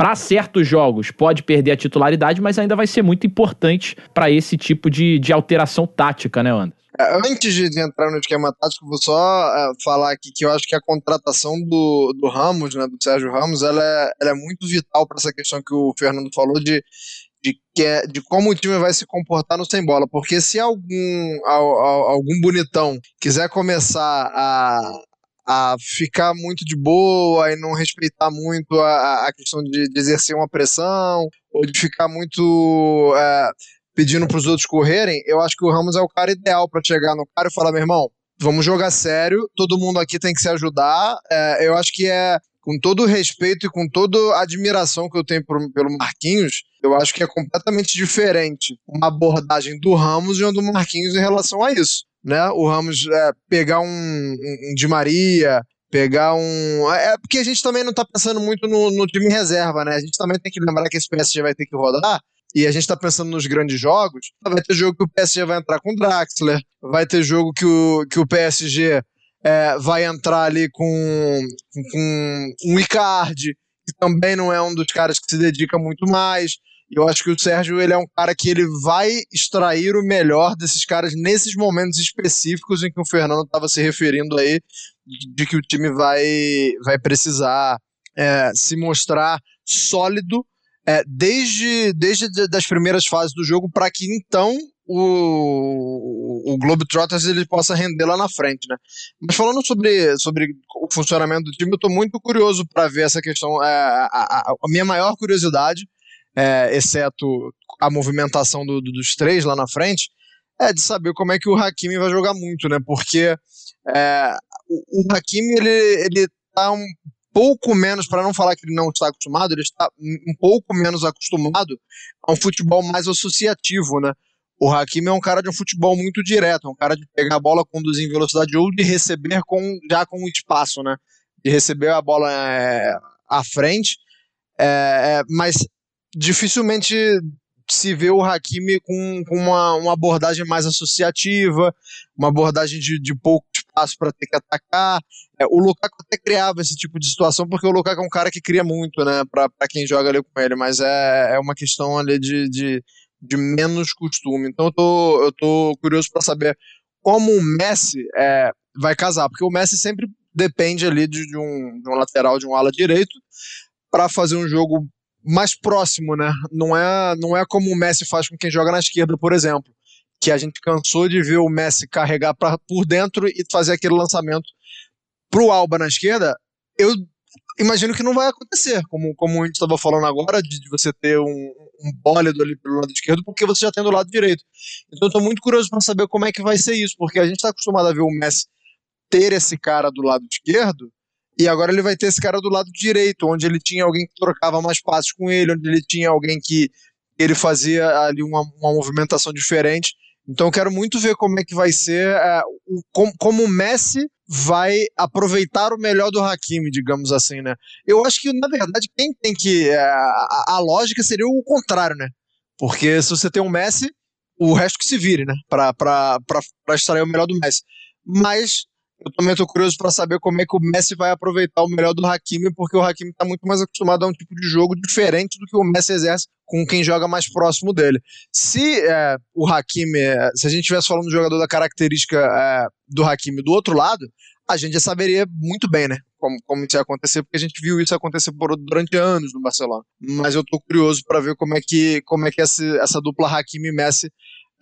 para certos jogos, pode perder a titularidade, mas ainda vai ser muito importante para esse tipo de, de alteração tática, né, Anderson? É, antes de entrar no esquema tático, vou só uh, falar aqui que eu acho que a contratação do, do Ramos, né, do Sérgio Ramos, ela é, ela é muito vital para essa questão que o Fernando falou de, de, que é, de como o time vai se comportar no sem bola. Porque se algum, algum bonitão quiser começar a, a ficar muito de boa e não respeitar muito a, a questão de, de exercer uma pressão, ou de ficar muito. Uh, pedindo para os outros correrem, eu acho que o Ramos é o cara ideal para chegar no cara e falar: meu irmão, vamos jogar sério, todo mundo aqui tem que se ajudar. É, eu acho que é com todo o respeito e com toda a admiração que eu tenho por, pelo Marquinhos, eu acho que é completamente diferente uma abordagem do Ramos e uma do Marquinhos em relação a isso. Né? O Ramos é, pegar um, um, Di Maria, pegar um. É, é porque a gente também não tá pensando muito no, no, time reserva, né? A gente também tem que lembrar que esse PSG vai ter que rodar e a gente está pensando nos grandes jogos, vai ter jogo que o PSG vai entrar com o Draxler, vai ter jogo que o, que o PSG é, vai entrar ali com, com um Icardi, que também não é um dos caras que se dedica muito mais. E eu acho que o Sérgio ele é um cara que ele vai extrair o melhor desses caras nesses momentos específicos em que o Fernando estava se referindo aí, de, que o time vai, vai precisar é, se mostrar sólido é, desde, desde das primeiras fases do jogo para que então o, o Globetrotters ele possa render lá na frente, né? Mas falando sobre, sobre o funcionamento do time, eu estou muito curioso para ver essa questão. É, a, a, a, minha maior curiosidade, é, exceto a movimentação do, do, dos três lá na frente, é de saber como é que o Hakimi vai jogar muito, né? Porque é, o, o Hakimi ele, ele tá um pouco menos, para não falar que ele não está acostumado, ele está um pouco menos acostumado a um futebol mais associativo, né? O Hakimi é um cara de um futebol muito direto, é um cara de pegar a bola, conduzir em velocidade ou de receber com, já com espaço, né? De receber a bola é, à frente, é, é, mas dificilmente se vê o Hakimi com, com uma, uma abordagem mais associativa, uma abordagem de, de pouco espaço para ter que atacar. É, o Lukaku até criava esse tipo de situação, porque o Lukaku é um cara que cria muito, né, para quem joga ali com ele, mas é, é uma questão ali de, de, de menos costume. Então eu tô, eu tô curioso para saber como o Messi é, vai casar, porque o Messi sempre depende ali de, de, um, de um lateral, de um ala direito, para fazer um jogo mais próximo, né? Não é, não é como o Messi faz com quem joga na esquerda, por exemplo, que a gente cansou de ver o Messi carregar pra, por dentro e fazer aquele lançamento pro Alba na esquerda. Eu imagino que não vai acontecer, como, como a gente estava falando agora, de, de, você ter um, um bólido ali pelo lado esquerdo, porque você já tem do lado direito. Então eu estou muito curioso para saber como é que vai ser isso, porque a gente está acostumado a ver o Messi ter esse cara do lado esquerdo, e agora ele vai ter esse cara do lado direito, onde ele tinha alguém que trocava mais passos com ele, onde ele tinha alguém que ele fazia ali uma, uma movimentação diferente. Então quero muito ver como é que vai ser, é, o, como, como o Messi vai aproveitar o melhor do Hakimi, digamos assim, né? Eu acho que, na verdade, quem tem que. É, a, a, lógica seria o contrário, né? Porque se você tem um Messi, o resto que se vire, né? Pra extrair o melhor do Messi. Mas eu também estou curioso para saber como é que o Messi vai aproveitar o melhor do Hakimi, porque o Hakimi está muito mais acostumado a um tipo de jogo diferente do que o Messi exerce com quem joga mais próximo dele. Se é, o Hakimi, é, se a gente estivesse falando do jogador da característica é, do Hakimi do outro lado, a gente já saberia muito bem, né? Como, como isso ia acontecer, porque a gente viu isso acontecer por, durante anos no Barcelona. Mas eu estou curioso para ver como é que, como é que essa, essa dupla Hakimi-Messi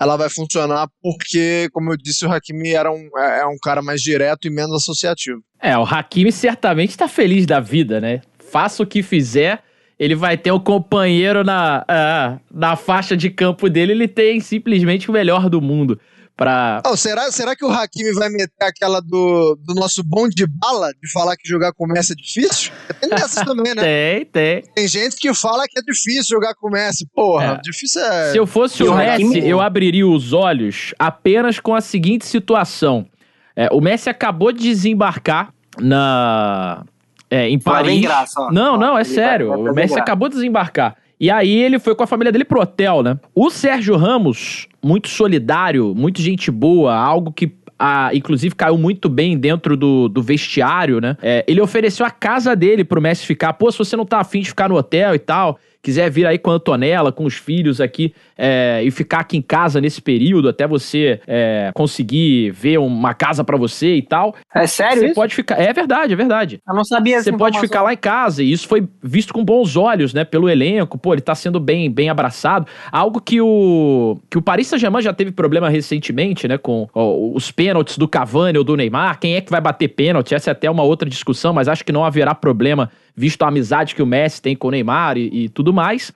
ela vai funcionar porque, como eu disse, o Hakimi era um, é, é um cara mais direto e menos associativo. É, o Hakimi certamente está feliz da vida, né? Faça o que fizer, ele vai ter o um companheiro na, uh, na faixa de campo dele, ele tem simplesmente o melhor do mundo pra. Oh, será, será que o Hakimi vai meter aquela do, do nosso bom de bala de falar que jogar com o Messi é difícil? Tem dessas também, né? Tem, tem. Tem gente que fala que é difícil jogar com o Messi. Porra, é. difícil é. Se eu fosse o, o Messi, Hakimi... eu abriria os olhos apenas com a seguinte situação. É, o Messi acabou de desembarcar na. É, em Paris. Graça, não, não, é sério. o Messi acabou de desembarcar. E aí ele foi com a família dele pro hotel, né? O Sérgio Ramos, muito solidário, muito gente boa, algo que ah, inclusive caiu muito bem dentro do, do vestiário, né? É, ele ofereceu a casa dele pro Messi ficar. Pô, se você não tá afim de ficar no hotel e tal, quiser vir aí com a Antonella, com os filhos aqui é, e ficar aqui em casa nesse período até você é, conseguir ver uma casa para você e tal. É sério? Você isso? pode ficar. É verdade, é verdade. Eu não sabia. Você pode ficar lá em casa e isso foi visto com bons olhos, né? Pelo elenco. Pô, ele tá sendo bem, bem abraçado. Algo que o que o Paris Saint-Germain já teve problema recentemente, né? Com ó, os pênaltis do Cavani ou do Neymar. Quem é que vai bater pênalti? Essa é até uma outra discussão, mas acho que não haverá problema visto a amizade que o Messi tem com o Neymar e, e tudo mais.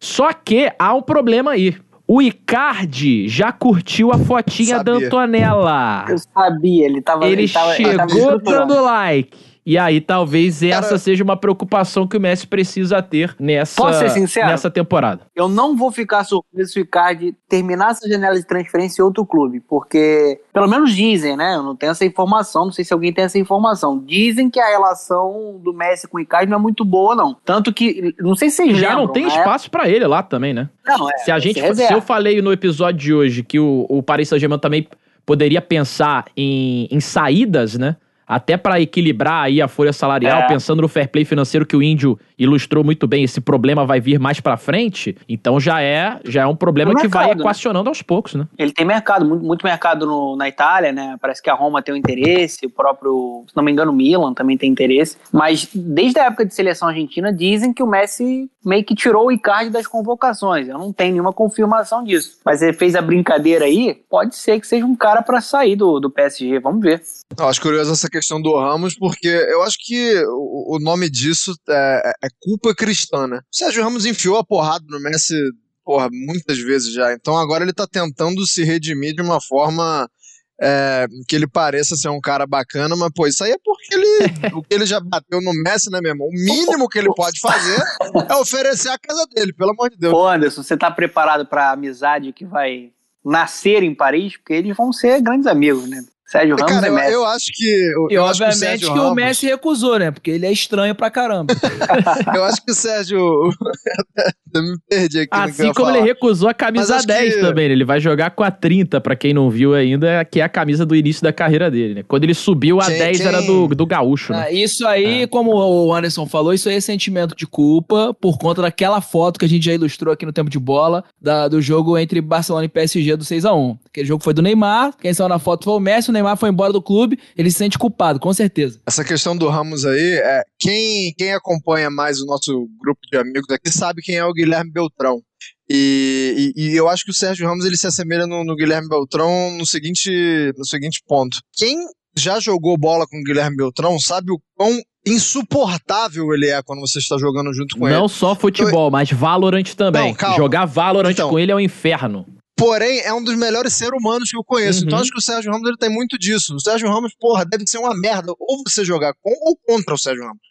Só que há um problema aí. O Icardi já curtiu a fotinha da Antonella. Eu sabia, ele tava... Ele, ele tava, chegou ele tava dando like. E aí talvez essa Cara, seja uma preocupação que o Messi precisa ter nessa, posso ser sincero? nessa temporada. Eu não vou ficar surpreso se o Icardi terminar essa janela de transferência em outro clube, porque pelo menos dizem, né? Eu não tenho essa informação, não sei se alguém tem essa informação. Dizem que a relação do Messi com o Icardi não é muito boa, não. Tanto que, não sei se vocês Já lembram, não tem né? espaço para ele lá também, né? Não, é. Se a gente, se eu falei no episódio de hoje que o, o Paris Saint-Germain também poderia pensar em, em saídas, né? Até para equilibrar aí a folha salarial, é. pensando no fair play financeiro que o Índio ilustrou muito bem, esse problema vai vir mais pra frente, então já é, já é um problema que vai né? equacionando aos poucos, né? Ele tem mercado, muito, muito mercado no- na Itália, né? Parece que a Roma tem um interesse, o próprio, se não me engano, o Milan também tem interesse. Mas desde a época de seleção argentina, dizem que o Messi meio que tirou o Icardi das convocações. Eu não tenho nenhuma confirmação disso. Mas ele fez a brincadeira aí, pode ser que seja um cara pra sair do, do PSG. Vamos ver. Eu acho curioso essa questão do Ramos, porque eu acho que o, o nome disso é, é culpa cristã, né? O Sérgio Ramos enfiou a porrada no Messi, porra, muitas vezes já. Então agora ele tá tentando se redimir de uma forma é, que ele pareça ser um cara bacana, mas, pô, isso aí é porque ele, o que ele já bateu no Messi, né, meu irmão? O mínimo que ele pode fazer é oferecer a casa dele, pelo amor de Deus. Ô Anderson, você tá preparado pra amizade que vai nascer em Paris? Porque eles vão ser grandes amigos, né? Sérgio Ramos Cara, e eu, Messi. eu acho que. E eu acho que o obviamente Sérgio que o Ramos- Messi recusou, né? Porque ele é estranho pra caramba. Eu acho que o Sérgio. eu me perdi aqui. no que eu Assim como ele recusou a camisa acho 10 que- também, né? ele vai jogar com a 30, pra quem não viu ainda, que é a camisa do início da carreira dele, né? Quando ele subiu, a Quem- 10 quem- era do, do gaúcho, né? Ah, isso aí, como o Anderson falou, isso aí é sentimento de culpa por conta daquela foto que a gente já ilustrou aqui no tempo de bola da- do jogo entre Barcelona e PSG do 6x1. Aquele jogo foi do Neymar, quem saiu na foto foi o Messi, o Neymar foi embora do clube, ele se sente culpado, com certeza. Essa questão do Ramos aí, é, quem, quem acompanha mais o nosso grupo de amigos aqui sabe quem é o Guilherme Beltrão. E, e- e eu acho que o Sérgio Ramos ele se assemelha no, no Guilherme Beltrão no seguinte, no seguinte ponto. Quem já jogou bola com o Guilherme Beltrão sabe o quão insuportável ele é quando você está jogando junto com ele. Não só futebol, mas Valorant também. Não. Jogar Valorant Então. com ele é um inferno. Porém, é um dos melhores seres humanos que eu conheço. Uhum. Então acho que o Sérgio Ramos ele tem muito disso. O Sérgio Ramos, porra, deve ser uma merda. Ou você jogar com ou contra o Sérgio Ramos.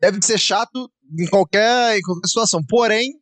Deve ser chato em qualquer, em qualquer situação. Porém,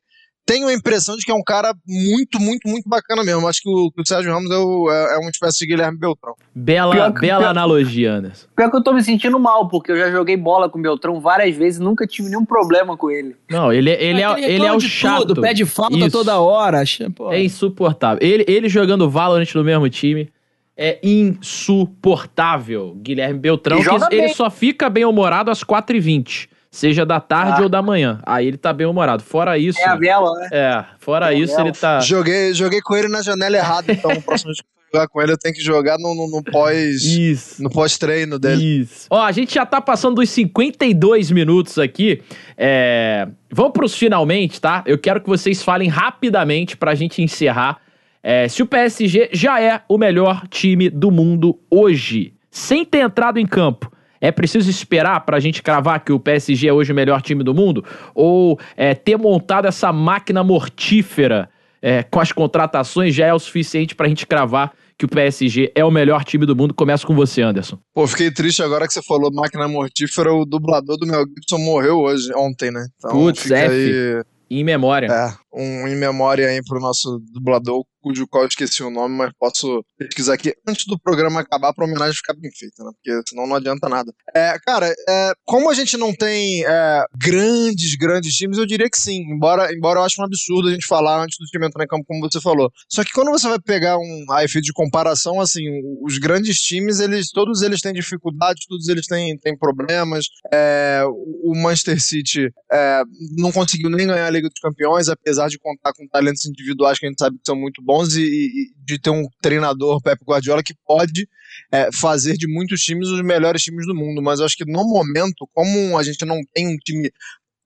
tenho a impressão de que é um cara muito, muito, muito bacana mesmo. Acho que o, que o Sérgio Ramos é, o- é- é uma espécie de Guilherme Beltrão. Bela, Pior que- bela pior- analogia, Anderson. Pior que eu tô me sentindo mal, porque eu já joguei bola com o Beltrão várias vezes e nunca tive nenhum problema com ele. Não, ele, ele, é, Aquele ele é reclama o de chato. Tudo, pede falta Isso. toda hora. pô. É insuportável. Ele, ele jogando Valorant no mesmo time é insuportável. Guilherme Beltrão, ele bem. só fica bem-humorado às 4h20. Seja da tarde Ah. ou da manhã. Aí ele tá bem-humorado. Fora isso. É a vela, né? É, fora É isso, ele tá. Joguei, joguei com ele na janela errada, então o próximo que eu jogar com ele eu tenho que jogar no, no, no pós. Isso. No pós-treino dele. Isso. Ó, a gente já tá passando dos 52 minutos aqui. É... Vamos pros finalmente, tá? Eu quero que vocês falem rapidamente pra gente encerrar. é, se o PSG já é o melhor time do mundo hoje, sem ter entrado em campo. É preciso esperar pra gente cravar que o PSG é hoje o melhor time do mundo? Ou é, ter montado essa máquina mortífera é, com as contratações já é o suficiente pra gente cravar que o PSG é o melhor time do mundo? Começa com você, Anderson. Pô, fiquei triste agora que você falou máquina mortífera, o dublador do Mel Gibson morreu hoje, ontem, né? Então Putz, F. aí, Em memória. é, um em memória aí pro nosso dublador, cujo qual eu esqueci o nome, mas posso pesquisar aqui antes do programa acabar pra homenagem ficar bem feita, né? Porque senão não adianta nada. É, cara, é, como a gente não tem é, grandes, grandes times, eu diria que sim. Embora, embora eu ache um absurdo a gente falar antes do time entrar em campo, como você falou. Só que quando você vai pegar um a efeito de comparação, assim, os grandes times, eles todos eles têm dificuldades, todos eles têm, têm problemas. É, o o Manchester City é, não conseguiu nem ganhar a Liga dos Campeões, apesar de contar com talentos individuais que a gente sabe que são muito bons e, e de ter um treinador, Pep Guardiola, que pode é, fazer de muitos times os melhores times do mundo. Mas eu acho que no momento, como a gente não tem um time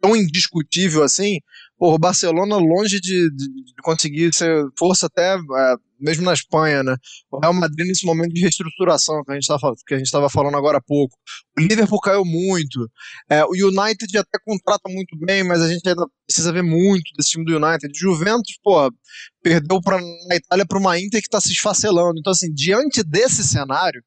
tão indiscutível assim, o Barcelona longe de, de- de conseguir ser força até é, mesmo na Espanha, né? O Real Madrid nesse momento de reestruturação que a gente gente estava falando agora há pouco. O Liverpool caiu muito. É, o United até contrata muito bem, mas a gente ainda precisa ver muito desse time do United. Juventus, pô, perdeu pra, na Itália para uma Inter que está se esfacelando. Então assim, diante desse cenário,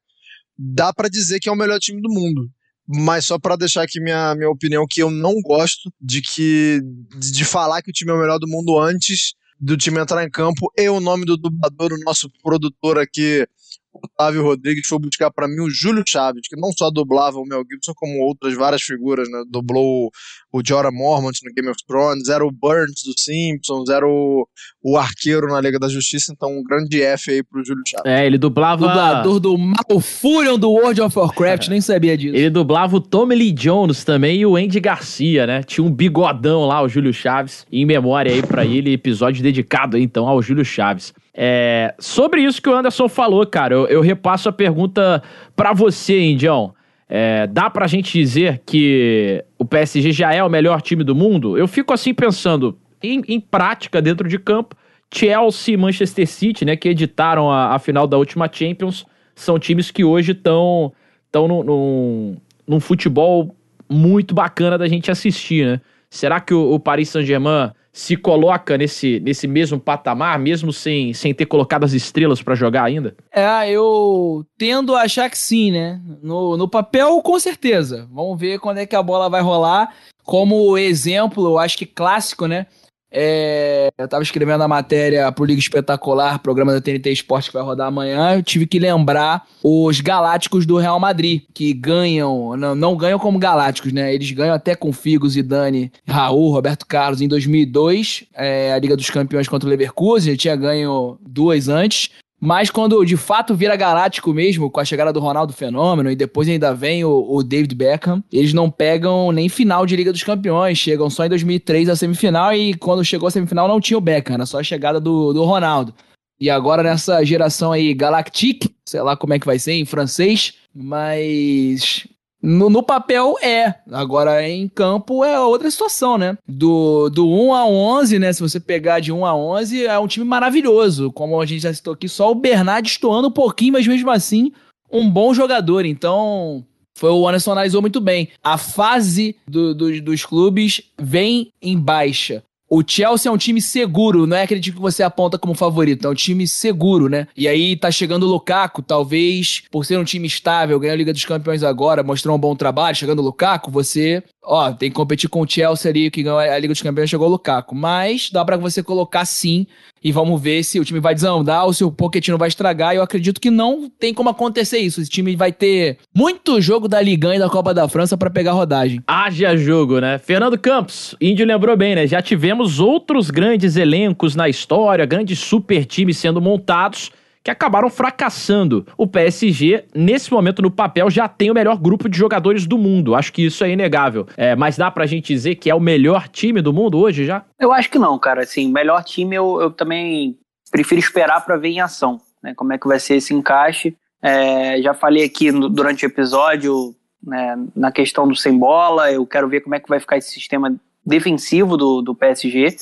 dá para dizer que é o melhor time do mundo. Mas só para deixar aqui minha, minha opinião, que eu não gosto de que de, falar que o time é o melhor do mundo antes do time entrar em campo. E o nome do dublador, o nosso produtor aqui, Otávio Rodrigues foi buscar para mim o Júlio Chaves, que não só dublava o Mel Gibson, como outras várias figuras, né? Dublou o Jorah Mormont no Game of Thrones, era o Burns dos Simpsons, era o, o arqueiro na Liga da Justiça, então um grande F aí pro Júlio Chaves. É, ele dublava. Dublador do Malfurion do World of Warcraft, nem sabia disso. Ele dublava o Tommy Lee Jones também e o Andy Garcia, né? Tinha um bigodão lá, o Júlio Chaves. Em memória aí pra ele, episódio dedicado então ao Júlio Chaves. É, sobre isso que o Anderson falou, cara, eu, eu repasso a pergunta pra você, Indião. É, dá pra gente dizer que o PSG já é o melhor time do mundo? Eu fico assim pensando, em, em prática, dentro de campo, Chelsea e Manchester City, né, que editaram a, a final da última Champions, são times que hoje estão tão num, num, num futebol muito bacana da gente assistir, né? Será que o, o Paris Saint-Germain se coloca nesse, nesse mesmo patamar, mesmo sem, sem ter colocado as estrelas pra jogar ainda? É, eu tendo a achar que sim, né? No, no papel, com certeza. Vamos ver quando é que a bola vai rolar. Como exemplo, eu acho que clássico, né? É, eu tava escrevendo a matéria pro Liga Espetacular, programa da TNT Esporte que vai rodar amanhã. Eu tive que lembrar os Galácticos do Real Madrid, que ganham, não, não ganham como Galácticos, né? Eles ganham até com Figo, Zidane, Raul, Roberto Carlos em 2002, é, a Liga dos Campeões contra o Leverkusen. Ele tinha ganho duas antes. Mas quando de fato vira galáctico mesmo, com a chegada do Ronaldo Fenômeno, e depois ainda vem o, o, David Beckham, eles não pegam nem final de Liga dos Campeões, chegam só em 2003 a semifinal, e quando chegou a semifinal não tinha o Beckham, era só a chegada do, do Ronaldo. E agora nessa geração aí, Galactique, sei lá como é que vai ser em francês, mas no, no, papel é. Agora em campo é outra situação, né? Do, do 1 a 11, né? Se você pegar de 1 a 11, é um time maravilhoso. Como a gente já citou aqui, só o Bernard estoando um pouquinho, mas mesmo assim, um bom jogador. Então, foi o Anderson analisou muito bem. A fase do, do, dos clubes vem em baixa. O Chelsea é um time seguro, não é aquele time que você aponta como favorito, é um time seguro, né? E aí tá chegando o Lukaku, talvez por ser um time estável, ganhou a Liga dos Campeões agora, mostrou um bom trabalho, chegando o Lukaku, você, ó, tem que competir com o Chelsea ali, que ganhou a Liga dos Campeões, chegou o Lukaku. Mas dá para você colocar sim e vamos ver se o time vai desandar ou se o Pochettino vai estragar. Eu acredito que não tem como acontecer isso. Esse time vai ter muito jogo da Liga e da Copa da França para pegar rodagem. Haja jogo, né? Fernando Campos, Índio lembrou bem, né? Já tivemos outros grandes elencos na história, grandes super times sendo montados que acabaram fracassando. O PSG, nesse momento no papel, já tem o melhor grupo de jogadores do mundo. Acho que isso é inegável. É, mas dá pra gente dizer que é o melhor time do mundo hoje já? Eu acho que não, cara. Assim, melhor time eu, eu também prefiro esperar para ver em ação. Né? Como é que vai ser esse encaixe. É, já falei aqui no, durante o episódio né, na questão do sem bola. Eu quero ver como é que vai ficar esse sistema defensivo do, do PSG.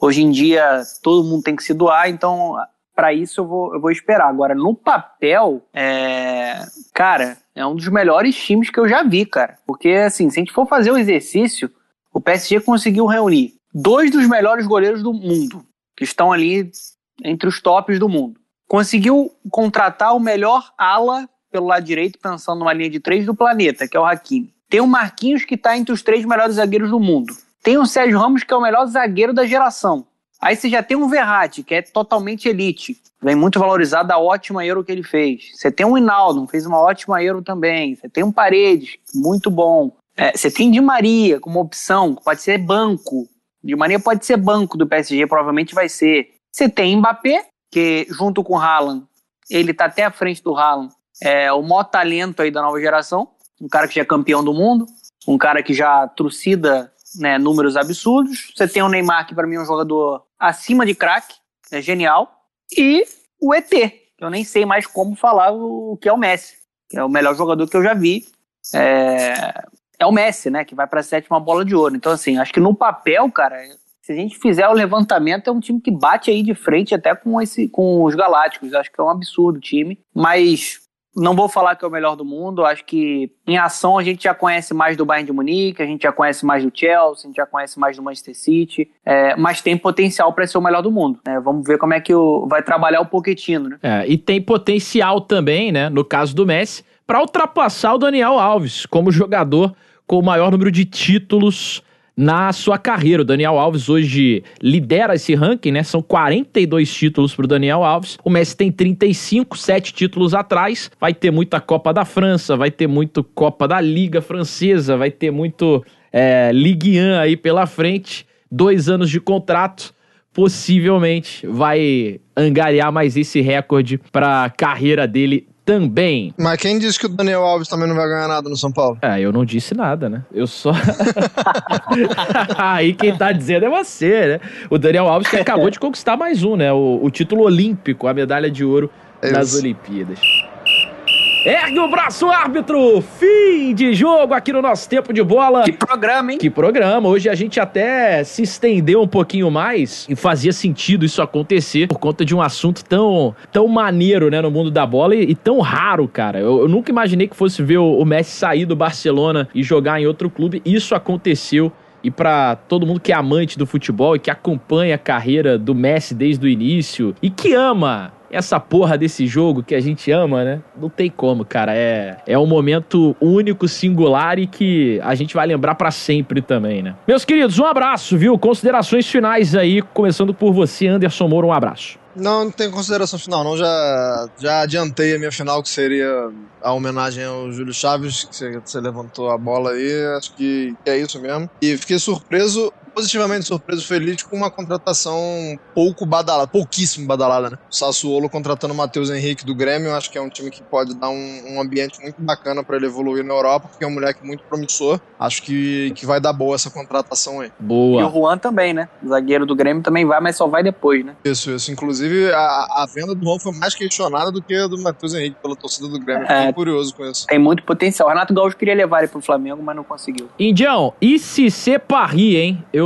Hoje em dia todo mundo tem que se doar, então para isso eu vou, eu vou esperar. Agora, no papel, é... cara, é um dos melhores times que eu já vi, cara. Porque, assim, se a gente for fazer o exercício, o PSG conseguiu reunir dois dos melhores goleiros do mundo, que estão ali entre os tops do mundo. Conseguiu contratar o melhor ala pelo lado direito, pensando numa linha de três do planeta, que é o Hakimi. Tem o Marquinhos, que está entre os três melhores zagueiros do mundo. Tem o Sérgio Ramos, que é o melhor zagueiro da geração. Aí você já tem um Verratti, que é totalmente elite, vem muito valorizado da ótima Euro que ele fez. Você tem um Hinaldo, fez uma ótima Euro também. Você tem um Paredes, muito bom. É, você tem Di Maria como opção, pode ser banco. Di Maria pode ser banco do PSG, provavelmente vai ser. Você tem Mbappé, que junto com o Haaland, ele tá até à frente do Haaland, é o maior talento aí da nova geração. Um cara que já é campeão do mundo, um cara que já trucida né, números absurdos. Você tem o Neymar, que para mim é um jogador acima de craque, é genial. E o ET, que eu nem sei mais como falar o que é o Messi, que é o melhor jogador que eu já vi. É, é o Messi, né, que vai para sétima bola de ouro. Então, assim, acho que no papel, cara, se a gente fizer o levantamento, é um time que bate aí de frente até com, esse, com os Galácticos. Acho que é um absurdo o time. Mas não vou falar que é o melhor do mundo, acho que em ação a gente já conhece mais do Bayern de Munique, a gente já conhece mais do Chelsea, a gente já conhece mais do Manchester City, é, mas tem potencial para ser o melhor do mundo. Né? Vamos ver como é que o, vai trabalhar o Pochettino. Né? É, e tem potencial também, né, no caso do Messi, para ultrapassar o Daniel Alves como jogador com o maior número de títulos na sua carreira. O Daniel Alves hoje lidera esse ranking, né? São 42 títulos pro Daniel Alves. O Messi tem 35, 7 títulos atrás. Vai ter muita Copa da França, vai ter muito Copa da Liga Francesa, vai ter muito é, Ligue 1 aí pela frente. Dois anos de contrato possivelmente vai angariar mais esse recorde para a carreira dele também. Mas quem disse que o Daniel Alves também não vai ganhar nada no São Paulo? É, eu não disse nada, né? Eu só. Aí quem tá dizendo é você, né? O Daniel Alves que acabou de conquistar mais um, né? O, o título olímpico, a medalha de ouro É nas. Olimpíadas. Ergue o braço, árbitro! Fim de jogo aqui no nosso tempo de bola. Que programa, hein? Que programa! Hoje a gente até se estendeu um pouquinho mais e fazia sentido isso acontecer por conta de um assunto tão, tão maneiro, né, no mundo da bola e, e tão raro, cara. Eu, eu nunca imaginei que fosse ver o, o Messi sair do Barcelona e jogar em outro clube. Isso aconteceu. E pra todo mundo que é amante do futebol e que acompanha a carreira do Messi desde o início e que ama essa porra desse jogo que a gente ama, né? Não tem como, cara. É, é um momento único, singular e que a gente vai lembrar pra sempre também, né? Meus queridos, um abraço, viu? Considerações finais aí, começando por você, Anderson Moura, um abraço. Não, não tem consideração final, não. Já, já adiantei a minha final, que seria a homenagem ao Júlio Chaves, que você levantou a bola aí. Acho que é isso mesmo. E fiquei surpreso, positivamente surpreso, feliz com uma contratação pouco badalada, pouquíssimo badalada, né? O Sassuolo contratando o Matheus Henrique do Grêmio, acho que é um time que pode dar um, um ambiente muito bacana para ele evoluir na Europa, porque é um moleque muito promissor. Acho que, que vai dar boa essa contratação aí. E o Boa. Juan também, né? O zagueiro do Grêmio também vai, mas só vai depois, né? Isso, isso. Inclusive, a, a venda do Juan foi mais questionada do que a do Matheus Henrique pela torcida do Grêmio. É. Fiquei curioso com isso. Tem muito potencial. O Renato Gaúcho queria levar ele pro Flamengo, mas não conseguiu. Indião, e se ser Paris, hein? Eu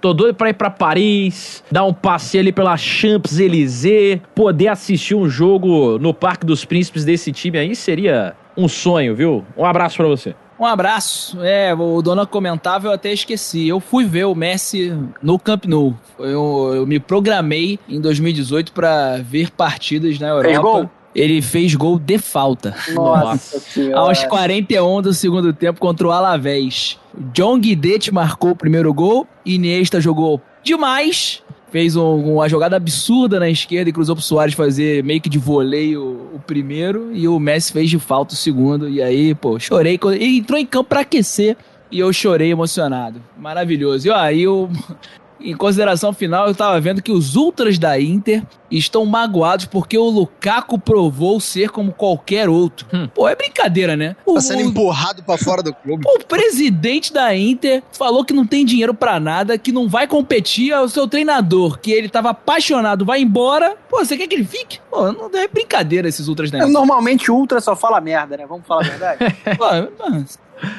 tô doido pra ir pra Paris, dar um passeio ali pela Champs-Élysées, poder assistir um jogo no Parque dos Príncipes desse time aí seria um sonho, viu? Um abraço pra você. Um abraço. É, o Dona comentava, eu até esqueci. Eu fui ver o Messi no Camp Nou. Eu, eu me programei em 2018 pra ver partidas na Europa. Fez gol? Ele fez gol de falta. Nossa senhora. Aos 41 do segundo tempo contra o Alavés. John Guidetti marcou o primeiro gol. Iniesta jogou demais. Fez um- uma jogada absurda na esquerda e cruzou pro Soares fazer meio que de voleio o primeiro. E o Messi fez de falta o segundo. E aí, pô, chorei. quando- Ele entrou em campo pra aquecer. E eu chorei emocionado. Maravilhoso. E ó, aí eu. Em consideração final, eu tava vendo que os ultras da Inter estão magoados porque o Lukaku provou ser como qualquer outro. Hum. Pô, é brincadeira, né? O, Tá sendo empurrado pra fora do clube. o presidente da Inter falou que não tem dinheiro pra nada, que não vai competir, é o seu treinador, que ele tava apaixonado, vai embora. Pô, você quer que ele fique? Pô, não é brincadeira esses ultras da Inter. Normalmente o Ultra só fala merda, né? Vamos falar a verdade. Pô, mano,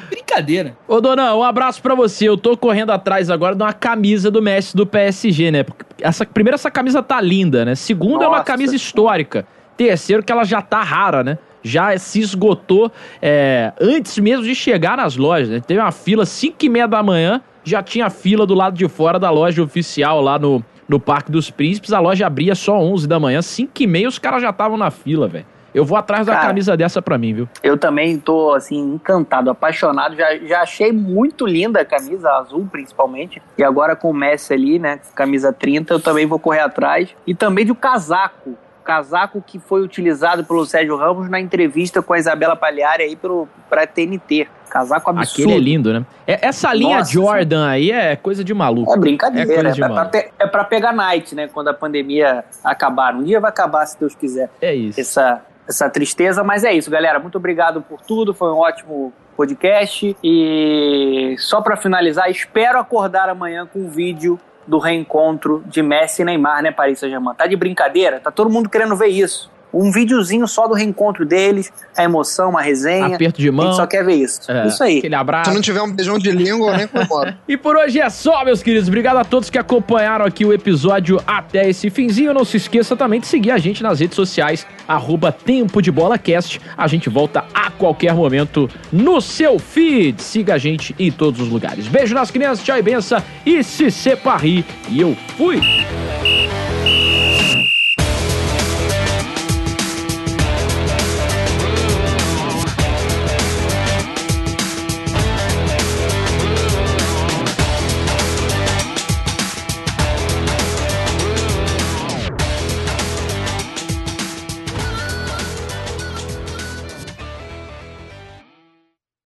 brincadeira. Ô, Dona, um abraço pra você. Eu tô correndo atrás agora de uma camisa do Messi do PSG, né? Porque essa, primeiro, essa camisa tá linda, né? Segundo, é uma Nossa. camisa histórica. Terceiro, que ela já tá rara, né? Já se esgotou é, antes mesmo de chegar nas lojas. Né? Teve uma fila 5 e meia da manhã, já tinha fila do lado de fora da loja oficial lá no, no Parque dos Príncipes. A loja abria só 11 da manhã, 5 e meia os caras já estavam na fila, velho. Eu vou atrás da Cara. camisa dessa pra mim, viu? Eu também tô, assim, encantado, apaixonado. Já, já achei muito linda a camisa, azul principalmente. E agora com o Messi ali, né? Camisa 30, eu também vou correr atrás. E também de um casaco. Casaco que foi utilizado pelo Sérgio Ramos na entrevista com a Isabela Palhares aí pelo, pra TNT. Casaco absurdo. Aquele é lindo, né? É- essa linha Nossa, Jordan aí é coisa de maluco. É brincadeira, É é, coisa de pra, maluco. pe- é pra pegar night, né? Quando a pandemia acabar. Um dia vai acabar, se Deus quiser. É isso. essa, essa tristeza, mas é isso, galera. Muito obrigado por tudo, foi um ótimo podcast. E só pra finalizar, espero acordar amanhã com um vídeo do reencontro de Messi e Neymar, né, Paris Saint-Germain? Tá de brincadeira? Tá todo mundo querendo ver isso. Um videozinho só do reencontro deles, a emoção, uma resenha. Aperto de A mão. gente só quer ver isso. É, Isso aí. Aquele abraço. Se não tiver um beijão de língua, nem comemoro. E por hoje é só, meus queridos. Obrigado a todos que acompanharam aqui o episódio até esse finzinho. Não se esqueça também de seguir a gente nas redes sociais, arroba Tempo de Bola Cast. A gente volta a qualquer momento no seu feed. Siga a gente em todos os lugares. Beijo nas crianças, tchau e benção. E se separe. E eu fui.